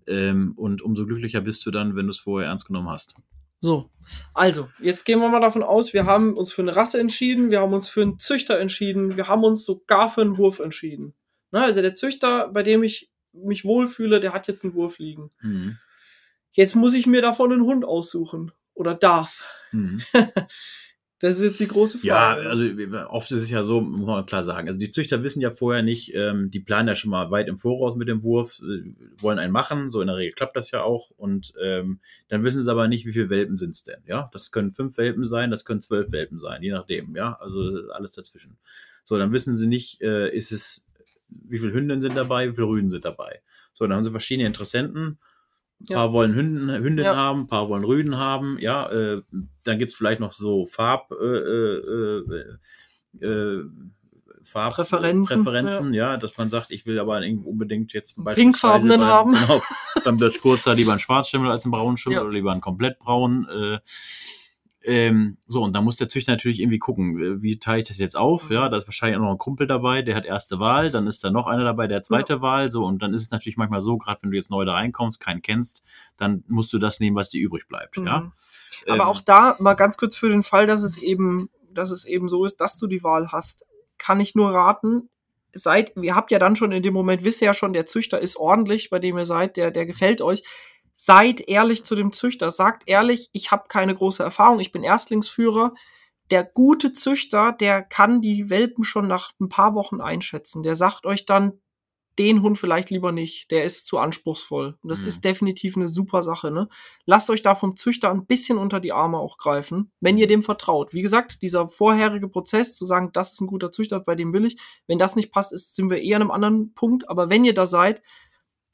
Ähm, und umso glücklicher bist du dann, wenn du es vorher ernst genommen hast. So, also, jetzt gehen wir mal davon aus, wir haben uns für eine Rasse entschieden, wir haben uns für einen Züchter entschieden, wir haben uns sogar für einen Wurf entschieden. Na, also der Züchter, bei dem ich mich wohlfühle, der hat jetzt einen Wurf liegen. Mhm. Jetzt muss ich mir davon einen Hund aussuchen. Oder darf. Mhm. Das ist jetzt die große Ja, Frage. also oft ist es ja so, muss man klar sagen. Also die Züchter wissen ja vorher nicht, ähm, die planen ja schon mal weit im Voraus mit dem Wurf, äh, wollen einen machen, so in der Regel klappt das ja auch. Und ähm, dann wissen sie aber nicht, wie viele Welpen sind es denn. Ja, das können fünf Welpen sein, das können zwölf Welpen sein, je nachdem. Ja, also alles dazwischen. So, dann wissen sie nicht, äh, ist es, wie viele Hündinnen sind dabei, wie viele Rüden sind dabei. So, dann haben sie verschiedene Interessenten. Ein Ja. paar wollen Hünden, Hündinnen Ja. haben, ein paar wollen Rüden haben, ja, äh, dann gibt's vielleicht noch so Farb, äh, äh, äh, äh, Farb Präferenzen, Präferenzen, ja. dass man sagt, ich will aber unbedingt jetzt Pinkfarbenen beim- haben. Genau, beim Dutch Kurzer lieber einen Schwarzschimmel als einen braunen Schimmel Ja. oder lieber einen komplett braun. Äh, ähm, so, und da muss der Züchter natürlich irgendwie gucken, äh, wie teile ich das jetzt auf? Mhm. Ja, da ist wahrscheinlich auch noch ein Kumpel dabei, der hat erste Wahl, dann ist da noch einer dabei, der hat zweite Wahl, so, und dann ist es natürlich manchmal so, gerade wenn du jetzt neu da reinkommst, keinen kennst, dann musst du das nehmen, was dir übrig bleibt, ja. Mhm. Aber Ähm, auch da mal ganz kurz für den Fall, dass es eben, dass es eben so ist, dass du die Wahl hast, kann ich nur raten. Seid, ihr habt ja dann schon in dem Moment, wisst ihr ja schon, der Züchter ist ordentlich, bei dem ihr seid, der, der gefällt euch. Seid ehrlich zu dem Züchter. Sagt ehrlich, ich habe keine große Erfahrung, ich bin Erstlingsführer. Der gute Züchter, der kann die Welpen schon nach ein paar Wochen einschätzen. Der sagt euch dann, den Hund vielleicht lieber nicht, der ist zu anspruchsvoll. Und das Mhm. ist definitiv eine super Sache, ne? Lasst euch da vom Züchter ein bisschen unter die Arme auch greifen, wenn ihr dem vertraut. Wie gesagt, dieser vorherige Prozess zu sagen, das ist ein guter Züchter, bei dem will ich. Wenn das nicht passt, ist, sind wir eher an einem anderen Punkt. Aber wenn ihr da seid,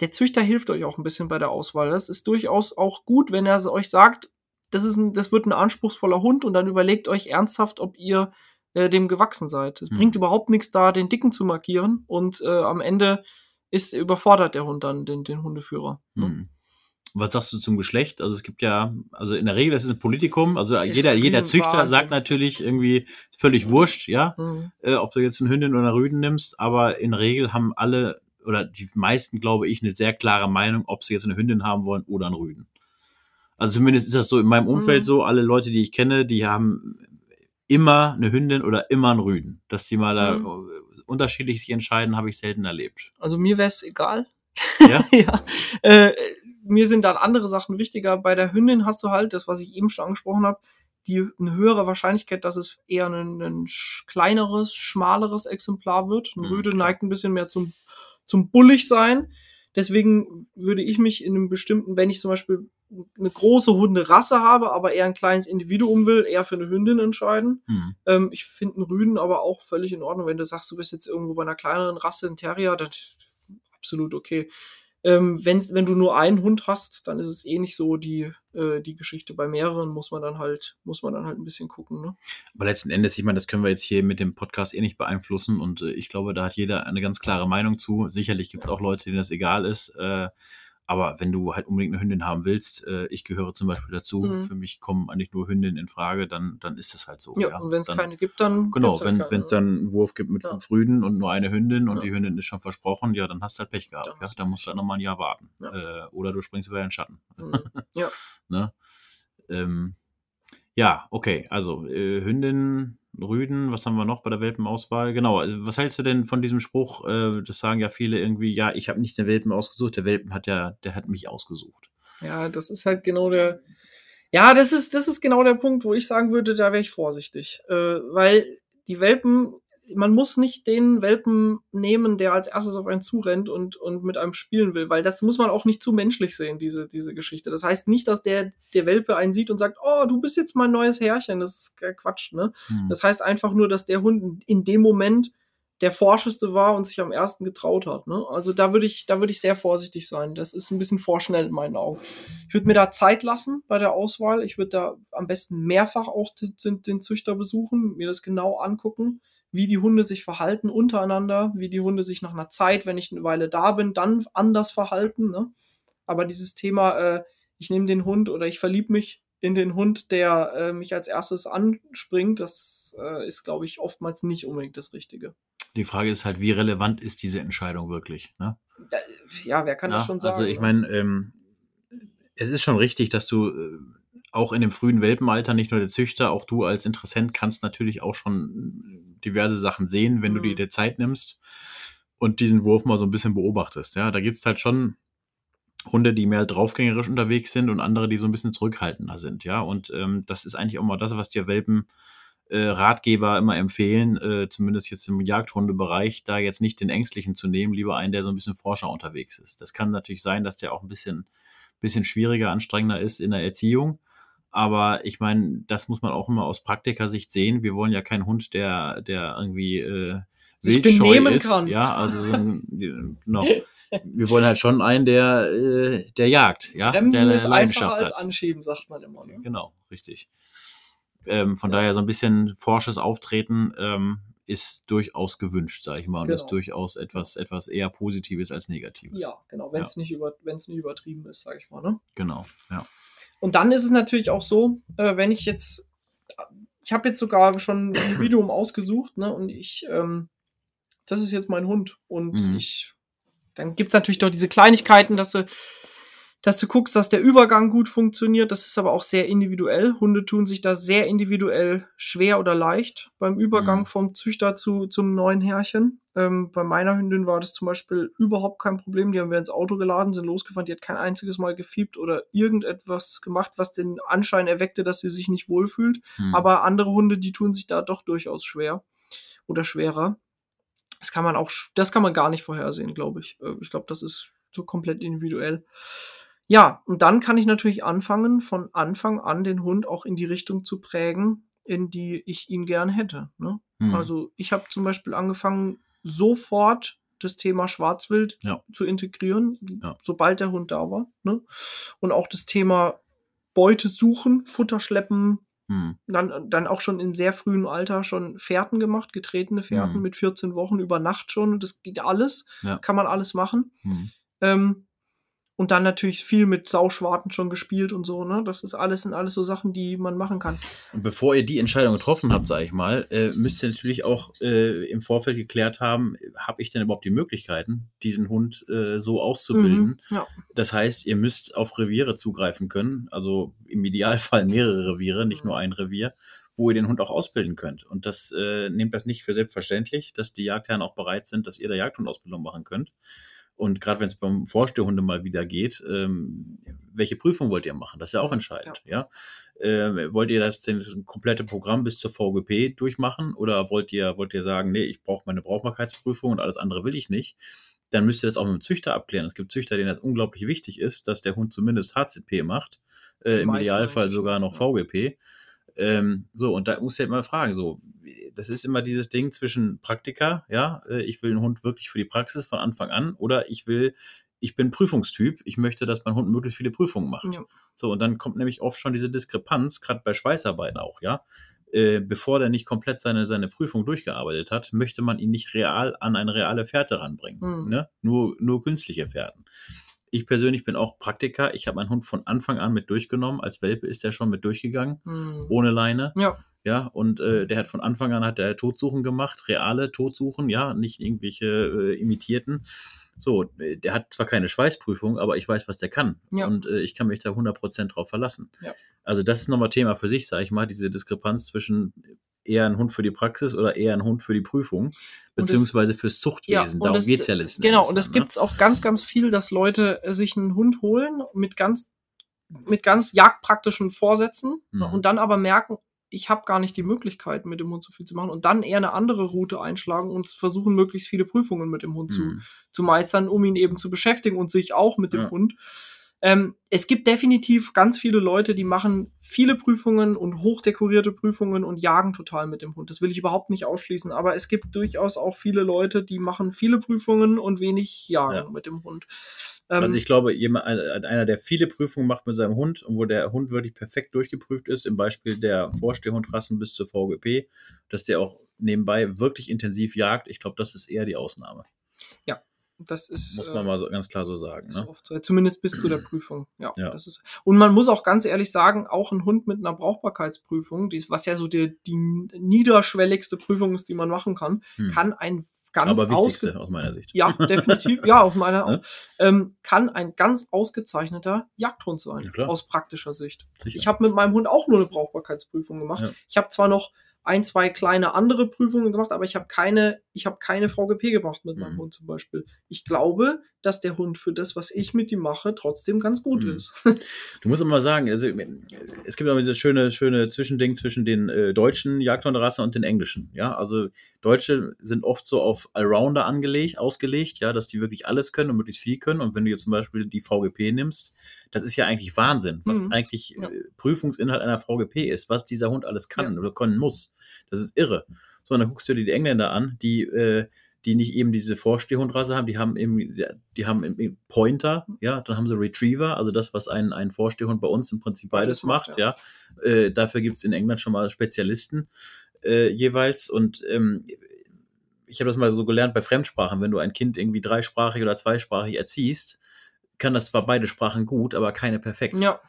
der Züchter hilft euch auch ein bisschen bei der Auswahl. Das ist durchaus auch gut, wenn er euch sagt, das ist ein, das wird ein anspruchsvoller Hund und dann überlegt euch ernsthaft, ob ihr äh, dem gewachsen seid. Es Mhm. bringt überhaupt nichts da, den Dicken zu markieren und äh, am Ende ist überfordert der Hund dann den, den Hundeführer. ne? Hm. Was sagst du zum Geschlecht? Also es gibt ja, also in der Regel das ist ein Politikum, also Ist jeder, jeder Züchter Wahnsinn. sagt natürlich irgendwie völlig wurscht, ja, Mhm. äh, ob du jetzt einen Hündin oder einen Rüden nimmst, aber in der Regel haben alle oder die meisten, glaube ich, eine sehr klare Meinung, ob sie jetzt eine Hündin haben wollen oder einen Rüden. Also zumindest ist das so in meinem Umfeld Mhm. so, alle Leute, die ich kenne, die haben immer eine Hündin oder immer einen Rüden. Dass die mal da Mhm. äh, unterschiedlich sich entscheiden, habe ich selten erlebt. Also mir wäre es egal. Ja? ja. Äh, mir sind dann andere Sachen wichtiger. Bei der Hündin hast du halt, das, was ich eben schon angesprochen habe, die eine höhere Wahrscheinlichkeit, dass es eher ein, ein kleineres, schmaleres Exemplar wird. Ein Mhm, Rüde neigt ein bisschen mehr zum, zum bullig sein. Deswegen würde ich mich in einem bestimmten, wenn ich zum Beispiel eine große Hunderasse habe, aber eher ein kleines Individuum will, eher für eine Hündin entscheiden. Hm. Ähm, ich finde einen Rüden aber auch völlig in Ordnung. Wenn du sagst, du bist jetzt irgendwo bei einer kleineren Rasse, ein Terrier, dann absolut okay. Ähm, wenn's, wenn du nur einen Hund hast, dann ist es eh nicht so die, äh, die Geschichte. Bei mehreren muss man dann halt, muss man dann halt ein bisschen gucken. Ne? Aber letzten Endes, ich meine, das können wir jetzt hier mit dem Podcast eh nicht beeinflussen und äh, ich glaube, da hat jeder eine ganz klare Meinung zu. Sicherlich gibt es auch Leute, denen das egal ist. Äh, aber wenn du halt unbedingt eine Hündin haben willst, äh, ich gehöre zum Beispiel dazu, Mhm. für mich kommen eigentlich nur Hündinnen in Frage, dann, dann ist es halt so. Ja, und wenn es keine gibt, dann. Genau, halt wenn es ne? dann einen Wurf gibt mit Ja. fünf Rüden und nur eine Hündin und Ja. die Hündin ist schon versprochen, ja, dann hast du halt Pech gehabt. Dann ja, dann musst du halt nochmal ein Jahr warten. Ja. Äh, oder du springst über den Schatten. Mhm. Ja. ne? ähm, ja, okay, also äh, Hündin, Rüden, was haben wir noch bei der Welpenauswahl? Genau, also was hältst du denn von diesem Spruch? Äh, das sagen ja viele irgendwie, ja, ich habe nicht den Welpen ausgesucht, der Welpen hat ja, der hat mich ausgesucht. Ja, das ist halt genau der. Ja, das ist, das ist genau der Punkt, wo ich sagen würde, da wäre ich vorsichtig. Äh, weil die Welpen, man muss nicht den Welpen nehmen, der als erstes auf einen zurennt und, und mit einem spielen will, weil das muss man auch nicht zu menschlich sehen, diese, diese Geschichte. Das heißt nicht, dass der, der Welpe einen sieht und sagt, oh, du bist jetzt mein neues Herrchen. Das ist Quatsch, ne? Hm. Das heißt einfach nur, dass der Hund in dem Moment der forscheste war und sich am ersten getraut hat. Ne? Also da würde ich, da würde ich sehr vorsichtig sein. Das ist ein bisschen vorschnell in meinen Augen. Ich würde mir da Zeit lassen bei der Auswahl. Ich würde da am besten mehrfach auch den, den Züchter besuchen, mir das genau angucken, wie die Hunde sich verhalten untereinander, wie die Hunde sich nach einer Zeit, wenn ich eine Weile da bin, dann anders verhalten. Ne? Aber dieses Thema, äh, ich nehme den Hund oder ich verliebe mich in den Hund, der äh, mich als erstes anspringt, das äh, ist, glaube ich, oftmals nicht unbedingt das Richtige. Die Frage ist halt, wie relevant ist diese Entscheidung wirklich? Ne? Ja, wer kann das Ja, schon sagen? Also ich ne? meine, ähm, es ist schon richtig, dass du äh, auch in dem frühen Welpenalter, nicht nur der Züchter, auch du als Interessent kannst natürlich auch schon diverse Sachen sehen, wenn du Mhm. dir die Zeit nimmst und diesen Wurf mal so ein bisschen beobachtest. Ja, da gibt's halt schon Hunde, die mehr draufgängerisch unterwegs sind und andere, die so ein bisschen zurückhaltender sind. Ja, und ähm, das ist eigentlich auch mal das, was dir Welpen äh, Ratgeber immer empfehlen, äh, zumindest jetzt im Jagdhundebereich, da jetzt nicht den Ängstlichen zu nehmen, lieber einen, der so ein bisschen forscher unterwegs ist. Das kann natürlich sein, dass der auch ein bisschen, bisschen schwieriger, anstrengender ist in der Erziehung. Aber ich meine, das muss man auch immer aus Praktikersicht sehen. Wir wollen ja keinen Hund, der, der irgendwie äh, wildscheu ist. kann. Ja, also so ein. Wir wollen halt schon einen, der, äh, der jagt, ja, Bremsen der eine ist einfacher Leidenschaft als hat. anschieben, sagt man immer. Ne? Genau, richtig. Ähm, von daher so ein bisschen forsches Auftreten ähm, ist durchaus gewünscht, sage ich mal, und ist Genau. durchaus etwas, etwas eher Positives als Negatives. Ja, genau, wenn es nicht, über, nicht übertrieben ist, sage ich mal. Ne? Genau, ja. Und dann ist es natürlich auch so, äh, wenn ich jetzt, ich habe jetzt sogar schon ein Individuum ausgesucht, ne, und ich, ähm, das ist jetzt mein Hund. Und Mhm. ich, dann gibt's natürlich doch diese Kleinigkeiten, dass du, dass du guckst, dass der Übergang gut funktioniert. Das ist aber auch sehr individuell. Hunde tun sich da sehr individuell schwer oder leicht beim Übergang Mhm. vom Züchter zu, zum neuen Herrchen. Ähm, bei meiner Hündin war das zum Beispiel überhaupt kein Problem. Die haben wir ins Auto geladen, sind losgefahren. Die hat kein einziges Mal gefiebt oder irgendetwas gemacht, was den Anschein erweckte, dass sie sich nicht wohlfühlt. Hm. Aber andere Hunde, die tun sich da doch durchaus schwer oder schwerer. Das kann man auch, das kann man gar nicht vorhersehen, glaube ich. Äh, Ich glaube, das ist so komplett individuell. Ja, und dann kann ich natürlich anfangen, von Anfang an den Hund auch in die Richtung zu prägen, in die ich ihn gern hätte. Ne? Hm. Also ich habe zum Beispiel angefangen, sofort das Thema Schwarzwild Ja. zu integrieren, Ja. sobald der Hund da war. Ne? Und auch das Thema Beute suchen, Futter schleppen, Hm. dann, dann auch schon im sehr frühen Alter schon Fährten gemacht, getretene Fährten Mhm. mit 14 Wochen über Nacht schon. Das geht alles, Ja. kann man alles machen. Hm. Ähm, und dann natürlich viel mit Sauschwarten schon gespielt und so, ne? Das ist alles, sind alles so Sachen, die man machen kann. Und bevor ihr die Entscheidung getroffen habt, sage ich mal, äh, müsst ihr natürlich auch äh, im Vorfeld geklärt haben, habe ich denn überhaupt die Möglichkeiten, diesen Hund äh, so auszubilden? Mhm, ja. Das heißt, ihr müsst auf Reviere zugreifen können, also im Idealfall mehrere Reviere, nicht Mhm. nur ein Revier, wo ihr den Hund auch ausbilden könnt. Und das äh, nehmt das nicht für selbstverständlich, dass die Jagdherren auch bereit sind, dass ihr da Jagdhundausbildung machen könnt. Und gerade wenn es beim Vorstehhunde mal wieder geht, ähm, welche Prüfung wollt ihr machen? Das ist ja auch entscheidend, ja. Äh, wollt ihr das, das komplette Programm bis zur VGP durchmachen oder wollt ihr, wollt ihr sagen, nee, ich brauche meine Brauchbarkeitsprüfung und alles andere will ich nicht? Dann müsst ihr das auch mit dem Züchter abklären. Es gibt Züchter, denen das unglaublich wichtig ist, dass der Hund zumindest HCP macht, äh, im Idealfall sogar noch VGP. Ähm, so, und da muss ich halt mal fragen, so, das ist immer dieses Ding zwischen Praktiker, ja, äh, ich will einen Hund wirklich für die Praxis von Anfang an oder ich will, ich bin Prüfungstyp, ich möchte, dass mein Hund möglichst viele Prüfungen macht. Ja. So, und dann kommt nämlich oft schon diese Diskrepanz, gerade bei Schweißarbeiten auch, ja. Äh, bevor der nicht komplett seine, seine Prüfung durchgearbeitet hat, möchte man ihn nicht real an eine reale Fährte ranbringen. Mhm. Ne? Nur, nur künstliche Fährten. Ich persönlich bin auch Praktiker. Ich habe meinen Hund von Anfang an mit durchgenommen. Als Welpe ist er schon mit durchgegangen, mhm. ohne Leine. Ja. Ja, und äh, der hat von Anfang an hat der Todsuchen gemacht, reale Todsuchen, ja, nicht irgendwelche äh, imitierten. So, der hat zwar keine Schweißprüfung, aber ich weiß, was der kann. Ja. Und äh, ich kann mich da 100% drauf verlassen. Ja. Also das ist nochmal Thema für sich, sage ich mal, diese Diskrepanz zwischen eher ein Hund für die Praxis oder eher ein Hund für die Prüfung, beziehungsweise das, fürs Zuchtwesen. Ja, Darum geht es ja letztendlich. Genau, und es ne? gibt auch ganz, ganz viel, dass Leute äh, sich einen Hund holen mit ganz, mit ganz jagdpraktischen Vorsätzen mhm. und dann aber merken, ich habe gar nicht die Möglichkeit, mit dem Hund so viel zu machen und dann eher eine andere Route einschlagen und versuchen, möglichst viele Prüfungen mit dem Hund mhm. zu, zu meistern, um ihn eben zu beschäftigen und sich auch mit dem ja. Hund. Ähm, es gibt definitiv ganz viele Leute, die machen viele Prüfungen und hochdekorierte Prüfungen und jagen total mit dem Hund. Das will ich überhaupt nicht ausschließen, aber es gibt durchaus auch viele Leute, die machen viele Prüfungen und wenig jagen ja. mit dem Hund. Ähm, also ich glaube, jemand, einer, der viele Prüfungen macht mit seinem Hund und wo der Hund wirklich perfekt durchgeprüft ist, im Beispiel der Vorstehhundrassen bis zur VGP, dass der auch nebenbei wirklich intensiv jagt, ich glaube, das ist eher die Ausnahme. Ja, das ist. Muss man äh, mal so, ganz klar so sagen. Ne? So, zumindest bis zu der Prüfung. Ja, ja. Ist, und man muss auch ganz ehrlich sagen, auch ein Hund mit einer Brauchbarkeitsprüfung, die, was ja so die, die niederschwelligste Prüfung ist, die man machen kann, hm. kann ein ganz Aber wichtigste aus meiner Sicht. Ja, definitiv. ja, aus meiner auch. Ähm, kann ein ganz ausgezeichneter Jagdhund sein, ja, aus praktischer Sicht. Sicher. Ich habe mit meinem Hund auch nur eine Brauchbarkeitsprüfung gemacht. Ja. Ich habe zwar noch ein, zwei kleine andere Prüfungen gemacht, aber ich habe keine, ich habe keine VGP gemacht mit meinem mhm. Hund zum Beispiel. Ich glaube, dass der Hund für das, was ich mit ihm mache, trotzdem ganz gut mhm. ist. Du musst immer sagen, also es gibt immer dieses schöne, schöne Zwischending zwischen den äh, deutschen Jagdhunderassen und den englischen. Ja, also Deutsche sind oft so auf Allrounder angelegt, ausgelegt, ja, dass die wirklich alles können und möglichst viel können. Und wenn du jetzt zum Beispiel die VGP nimmst, das ist ja eigentlich Wahnsinn, was mhm. eigentlich ja. Äh, Prüfungsinhalt einer VGP ist, was dieser Hund alles kann ja. oder können muss. Das ist irre. So, und dann guckst du dir die Engländer an, die, äh, die nicht eben diese Vorstehhundrasse haben, die haben eben, die haben eben Pointer, ja, dann haben sie Retriever, also das, was ein, ein Vorstehhund bei uns im Prinzip beides, macht, macht, ja. ja. Äh, dafür gibt es in England schon mal Spezialisten äh, jeweils und ähm, ich habe das mal so gelernt bei Fremdsprachen, wenn du ein Kind irgendwie dreisprachig oder zweisprachig erziehst, kann das zwar beide Sprachen gut, aber keine perfekt. Ja.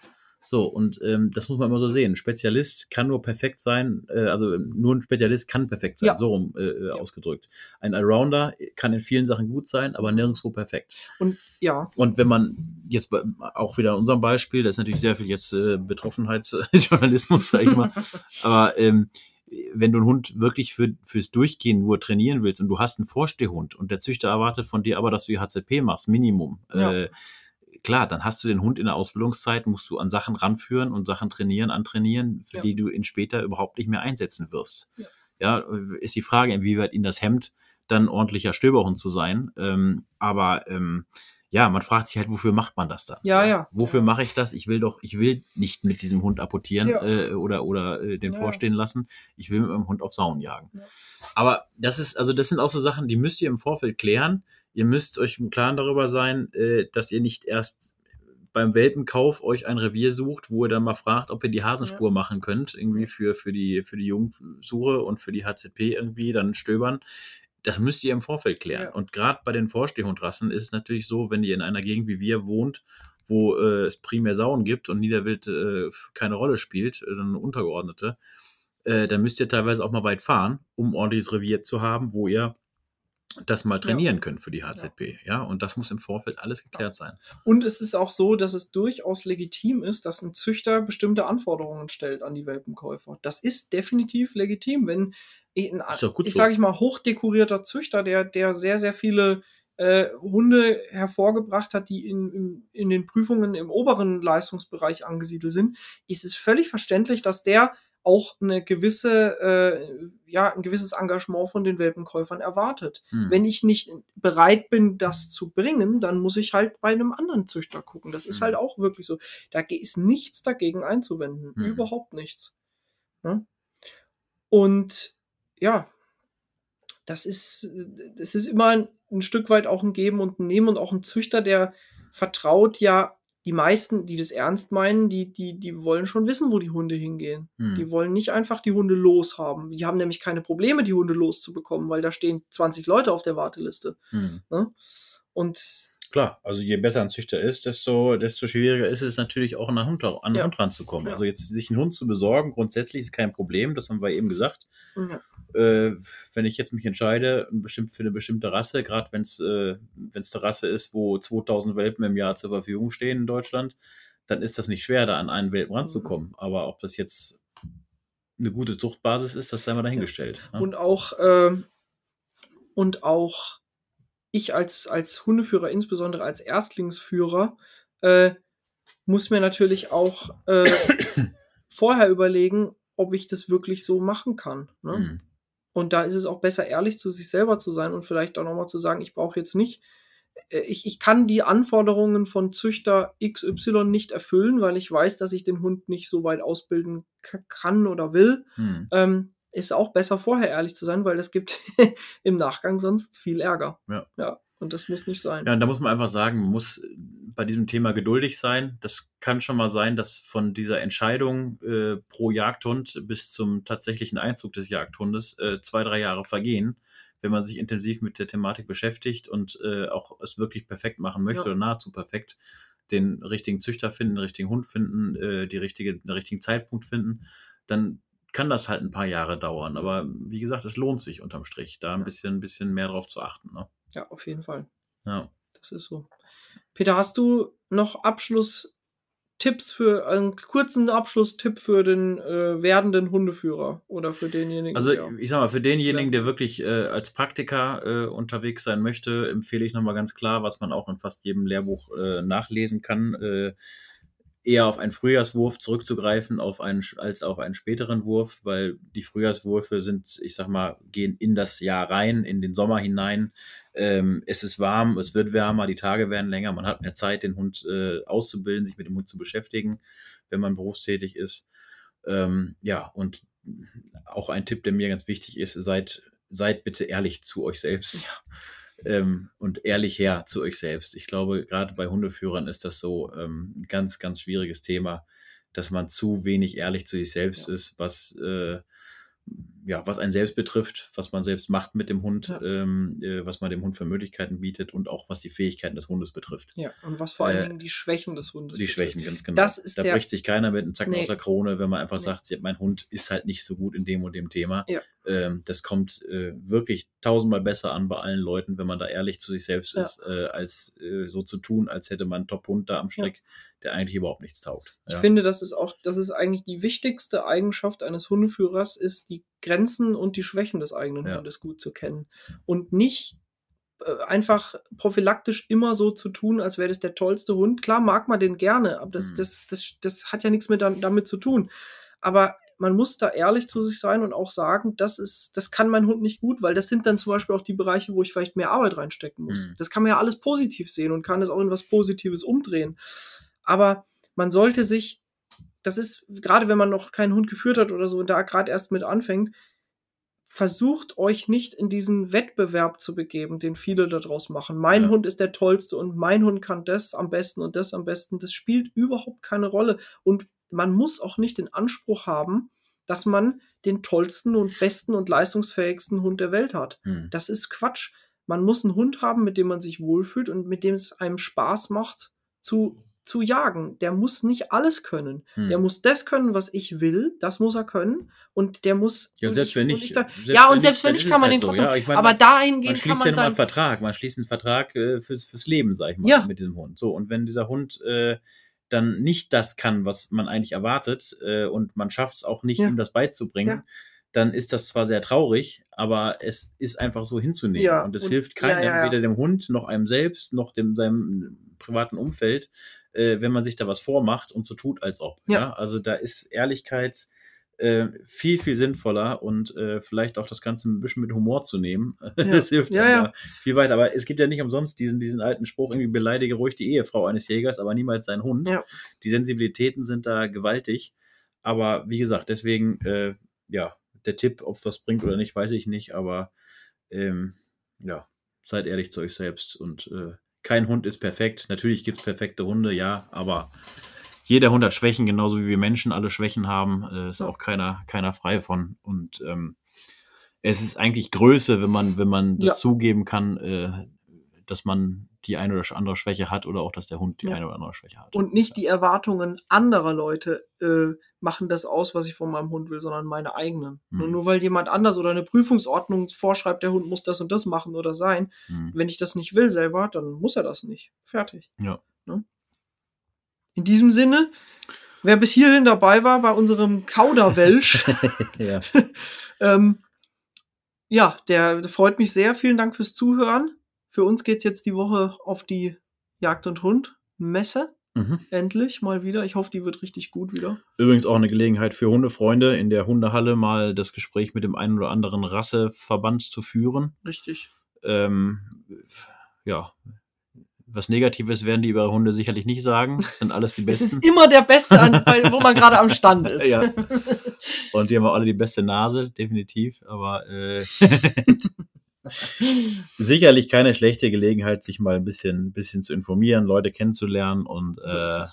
So, und ähm, das muss man immer so sehen. Ein Spezialist kann nur perfekt sein, äh, also nur ein Spezialist kann perfekt sein, ja. so rum äh, äh, ja. ausgedrückt. Ein Allrounder kann in vielen Sachen gut sein, aber nirgendwo perfekt. Und ja. Und wenn man jetzt bei, auch wieder in unserem Beispiel, das ist natürlich sehr viel jetzt äh, Betroffenheitsjournalismus, sag ich mal, aber ähm, wenn du einen Hund wirklich für, fürs Durchgehen nur trainieren willst und du hast einen Vorstehhund und der Züchter erwartet von dir aber, dass du die HZP machst, Minimum, ja. äh, klar, dann hast du den Hund in der Ausbildungszeit, musst du an Sachen ranführen und Sachen trainieren, antrainieren, für ja. die du ihn später überhaupt nicht mehr einsetzen wirst. Ja. ja. ist die Frage, inwieweit ihn das hemmt, dann ordentlicher Stöberhund zu sein. Ähm, aber ähm, ja, man fragt sich halt, wofür macht man das dann? Ja, ja. Wofür mache ich das? Ich will doch, ich will nicht mit diesem Hund apportieren ja. äh, oder, oder äh, den ja. vorstehen lassen. Ich will mit meinem Hund auf Sauen jagen. Ja. Aber das ist, also das sind auch so Sachen, die müsst ihr im Vorfeld klären. Ihr müsst euch im Klaren darüber sein, äh, dass ihr nicht erst beim Welpenkauf euch ein Revier sucht, wo ihr dann mal fragt, ob ihr die Hasenspur machen könnt, irgendwie für, für die, für die Jungsuche und für die HZP irgendwie dann stöbern das müsst ihr im Vorfeld klären. Ja. Und gerade bei den Vorstehhundrassen ist es natürlich so, wenn ihr in einer Gegend wie wir wohnt, wo äh, es primär Sauen gibt und Niederwild äh, keine Rolle spielt, äh, dann untergeordnete, äh, dann müsst ihr teilweise auch mal weit fahren, um ordentliches Revier zu haben, wo ihr das mal trainieren ja. könnt für die HZP. Ja. ja. und das muss im Vorfeld alles geklärt ja. sein. Und es ist auch so, dass es durchaus legitim ist, dass ein Züchter bestimmte Anforderungen stellt an die Welpenkäufer. Das ist definitiv legitim, wenn ich, ich so. sage ich mal, hochdekorierter Züchter, der, der sehr, sehr viele äh, Hunde hervorgebracht hat, die in, in, in den Prüfungen im oberen Leistungsbereich angesiedelt sind, ist es völlig verständlich, dass der auch eine gewisse, äh, ja, ein gewisses Engagement von den Welpenkäufern erwartet. Hm. Wenn ich nicht bereit bin, das zu bringen, dann muss ich halt bei einem anderen Züchter gucken. Das ist Hm. halt auch wirklich so. Da ist nichts dagegen einzuwenden. Hm. Überhaupt nichts. Ne? Und ja, das ist, das ist immer ein, ein Stück weit auch ein Geben und ein Nehmen und auch ein Züchter, der vertraut ja die meisten, die das ernst meinen, die, die, die wollen schon wissen, wo die Hunde hingehen. Hm. Die wollen nicht einfach die Hunde loshaben. Die haben nämlich keine Probleme, die Hunde loszubekommen, weil da stehen 20 Leute auf der Warteliste. Hm. Ne? Und Klar, also je besser ein Züchter ist, desto, desto schwieriger ist es natürlich auch an einen Hund, an einen Ja. Hund ranzukommen. Ja. Also jetzt sich einen Hund zu besorgen, grundsätzlich ist kein Problem, das haben wir eben gesagt. Ja, Äh, wenn ich jetzt mich entscheide, bestimmt für eine bestimmte Rasse, gerade wenn es äh, wenn's eine Rasse ist, wo 2000 Welpen im Jahr zur Verfügung stehen in Deutschland, dann ist das nicht schwer, da an einen Welpen ranzukommen. Aber ob das jetzt eine gute Zuchtbasis ist, das sei mal dahingestellt. ne? und auch, ähm, und auch ich als, als Hundeführer, insbesondere als Erstlingsführer, äh, muss mir natürlich auch äh, vorher überlegen, ob ich das wirklich so machen kann. Ne? Hm. Und da ist es auch besser, ehrlich zu sich selber zu sein und vielleicht auch nochmal zu sagen, ich brauche jetzt nicht, äh, ich, ich kann die Anforderungen von Züchter XY nicht erfüllen, weil ich weiß, dass ich den Hund nicht so weit ausbilden kann oder will. Hm. Ähm, ist auch besser, vorher ehrlich zu sein, weil es gibt im Nachgang sonst viel Ärger. Ja. Ja. Und das muss nicht sein. Ja, und da muss man einfach sagen, man muss bei diesem Thema geduldig sein. Das kann schon mal sein, dass von dieser Entscheidung äh, pro Jagdhund bis zum tatsächlichen Einzug des Jagdhundes äh, zwei, drei Jahre vergehen, wenn man sich intensiv mit der Thematik beschäftigt und äh, auch es wirklich perfekt machen möchte Ja. oder nahezu perfekt, den richtigen Züchter finden, den richtigen Hund finden, äh, die richtige, den richtigen Zeitpunkt finden, dann kann das halt ein paar Jahre dauern. Aber wie gesagt, es lohnt sich unterm Strich, da ein bisschen, ein bisschen mehr drauf zu achten. Ne? Ja, auf jeden Fall. Ja. Das ist so. Peter, hast du noch Abschlusstipps für einen kurzen Abschlusstipp für den äh, werdenden Hundeführer oder für denjenigen? Also der- ich sag mal, für denjenigen, der wirklich äh, als Praktiker äh, unterwegs sein möchte, empfehle ich nochmal ganz klar, was man auch in fast jedem Lehrbuch äh, nachlesen kann, äh, eher auf einen Frühjahrswurf zurückzugreifen auf einen, als auf einen späteren Wurf, weil die Frühjahrswürfe sind, ich sag mal, gehen in das Jahr rein, in den Sommer hinein. Ähm, es ist warm, es wird wärmer, die Tage werden länger, man hat mehr Zeit, den Hund äh, auszubilden, sich mit dem Hund zu beschäftigen, wenn man berufstätig ist. Ähm, ja, und auch ein Tipp, der mir ganz wichtig ist, seid, seid bitte ehrlich zu euch selbst. Ähm, und ehrlich her zu euch selbst. Ich glaube, gerade bei Hundeführern ist das so ähm, ein ganz, ganz schwieriges Thema, dass man zu wenig ehrlich zu sich selbst Ja. ist, was äh, ja, was einen selbst betrifft, was man selbst macht mit dem Hund, Ja. ähm, äh, was man dem Hund für Möglichkeiten bietet und auch was die Fähigkeiten des Hundes betrifft. ja, und was vor allen äh, Dingen die Schwächen des Hundes Die betrifft. Schwächen, ganz genau. Das ist da der- bricht sich keiner mit einem Zacken Nee. aus der Krone, wenn man einfach Nee. sagt, ja, mein Hund ist halt nicht so gut in dem und dem Thema. Ja. Ähm, das kommt äh, wirklich tausendmal besser an bei allen Leuten, wenn man da ehrlich zu sich selbst Ja. ist, äh, als äh, so zu tun, als hätte man einen Top-Hund da am Strick, der eigentlich überhaupt nichts taugt. Ich Ja. finde, das ist auch, das ist eigentlich die wichtigste Eigenschaft eines Hundeführers, ist die Grenzen und die Schwächen des eigenen Ja. Hundes gut zu kennen. Und nicht äh, einfach prophylaktisch immer so zu tun, als wäre das der tollste Hund. Klar mag man den gerne, aber das, Mhm. das, das, das hat ja nichts mit, dam- damit zu tun. Aber man muss da ehrlich zu sich sein und auch sagen, das ist, das kann mein Hund nicht gut, weil das sind dann zum Beispiel auch die Bereiche, wo ich vielleicht mehr Arbeit reinstecken muss. Mhm. Das kann man ja alles positiv sehen und kann es auch in was Positives umdrehen. Aber man sollte sich, das ist, gerade wenn man noch keinen Hund geführt hat oder so und da gerade erst mit anfängt, versucht euch nicht in diesen Wettbewerb zu begeben, den viele daraus machen. Mein Ja. Hund ist der tollste und mein Hund kann das am besten und das am besten. Das spielt überhaupt keine Rolle. Und man muss auch nicht den Anspruch haben, dass man den tollsten und besten und leistungsfähigsten Hund der Welt hat. Hm. Das ist Quatsch. Man muss einen Hund haben, mit dem man sich wohlfühlt und mit dem es einem Spaß macht zu, zu jagen. Der muss nicht alles können. Hm. Der muss das können, was ich will. Das muss er können. Und der muss. ja, und selbst ich- wenn und nicht. ich da, ja, und selbst wenn nicht, kann man halt den so. trotzdem. Ja, ich meine, aber man, dahingehend man kann schließt man ja einen. Vertrag. Man schließt einen Vertrag äh, fürs, fürs Leben, sag ich mal, Ja. mit diesem Hund. So, und wenn dieser Hund äh, dann nicht das kann, was man eigentlich erwartet, äh, und man schafft es auch nicht, Ja. ihm das beizubringen, dann ist das zwar sehr traurig, aber es ist einfach so hinzunehmen. Ja, und es und- hilft keinem, ja, ja. weder dem Hund noch einem selbst, noch dem seinem privaten Umfeld, äh, wenn man sich da was vormacht und so tut, als ob. Ja. Ja. Also da ist Ehrlichkeit äh, viel, viel sinnvoller und äh, vielleicht auch das Ganze ein bisschen mit Humor zu nehmen. Das hilft Ja, ja. viel weiter. Aber es gibt ja nicht umsonst diesen, diesen alten Spruch, irgendwie beleidige ruhig die Ehefrau eines Jägers, aber niemals seinen Hund. Ja. Die Sensibilitäten sind da gewaltig. Aber wie gesagt, deswegen, äh, ja, der Tipp, ob was bringt oder nicht, weiß ich nicht. Aber ähm, ja, seid ehrlich zu euch selbst. Und äh, kein Hund ist perfekt. Natürlich gibt es perfekte Hunde, ja, aber jeder Hund hat Schwächen, genauso wie wir Menschen alle Schwächen haben. Äh, ist auch keiner, keiner frei von. Und ähm, es ist eigentlich Größe, wenn man, wenn man das Ja. zugeben kann, äh, dass man die eine oder andere Schwäche hat oder auch, dass der Hund die Ja. eine oder andere Schwäche hat. Und nicht die Erwartungen anderer Leute äh, machen das aus, was ich von meinem Hund will, sondern meine eigenen. Mhm. Nur, nur weil jemand anders oder eine Prüfungsordnung vorschreibt, der Hund muss das und das machen oder sein. Hm. Wenn ich das nicht will selber, dann muss er das nicht. Fertig. Ja. Ne? In diesem Sinne, wer bis hierhin dabei war bei unserem Kauderwelsch, ja. ähm, ja, der freut mich sehr. Vielen Dank fürs Zuhören. Für uns geht's jetzt die Woche auf die Jagd und Hund Messe. Mhm. Endlich mal wieder. Ich hoffe, die wird richtig gut wieder. Übrigens auch eine Gelegenheit für Hundefreunde, in der Hundehalle mal das Gespräch mit dem einen oder anderen Rasseverband zu führen. Richtig. Ähm, ja, was Negatives werden die über Hunde sicherlich nicht sagen. Das sind alles die Es Besten. ist immer der Beste, an, wo man gerade am Stand ist. Ja. Und die haben auch alle die beste Nase, definitiv. Aber äh, sicherlich keine schlechte Gelegenheit, sich mal ein bisschen, bisschen zu informieren, Leute kennenzulernen und äh,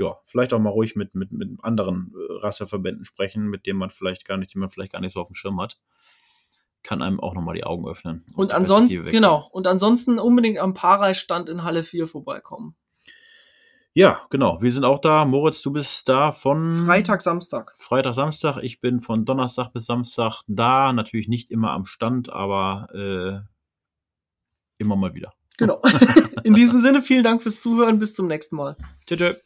ja, vielleicht auch mal ruhig mit, mit, mit anderen äh, Rasseverbänden sprechen, mit denen man vielleicht gar nicht, die man vielleicht gar nicht so auf dem Schirm hat. Kann einem auch nochmal die Augen öffnen. Und die ansonsten, genau. Und ansonsten unbedingt am Paarreisstand in Halle 4 vorbeikommen. Ja, genau. Wir sind auch da. Moritz, du bist da von Freitag, Samstag. Freitag, Samstag. Ich bin von Donnerstag bis Samstag da. Natürlich nicht immer am Stand, aber äh, immer mal wieder. Genau. In diesem Sinne, vielen Dank fürs Zuhören. Bis zum nächsten Mal. Tschüss.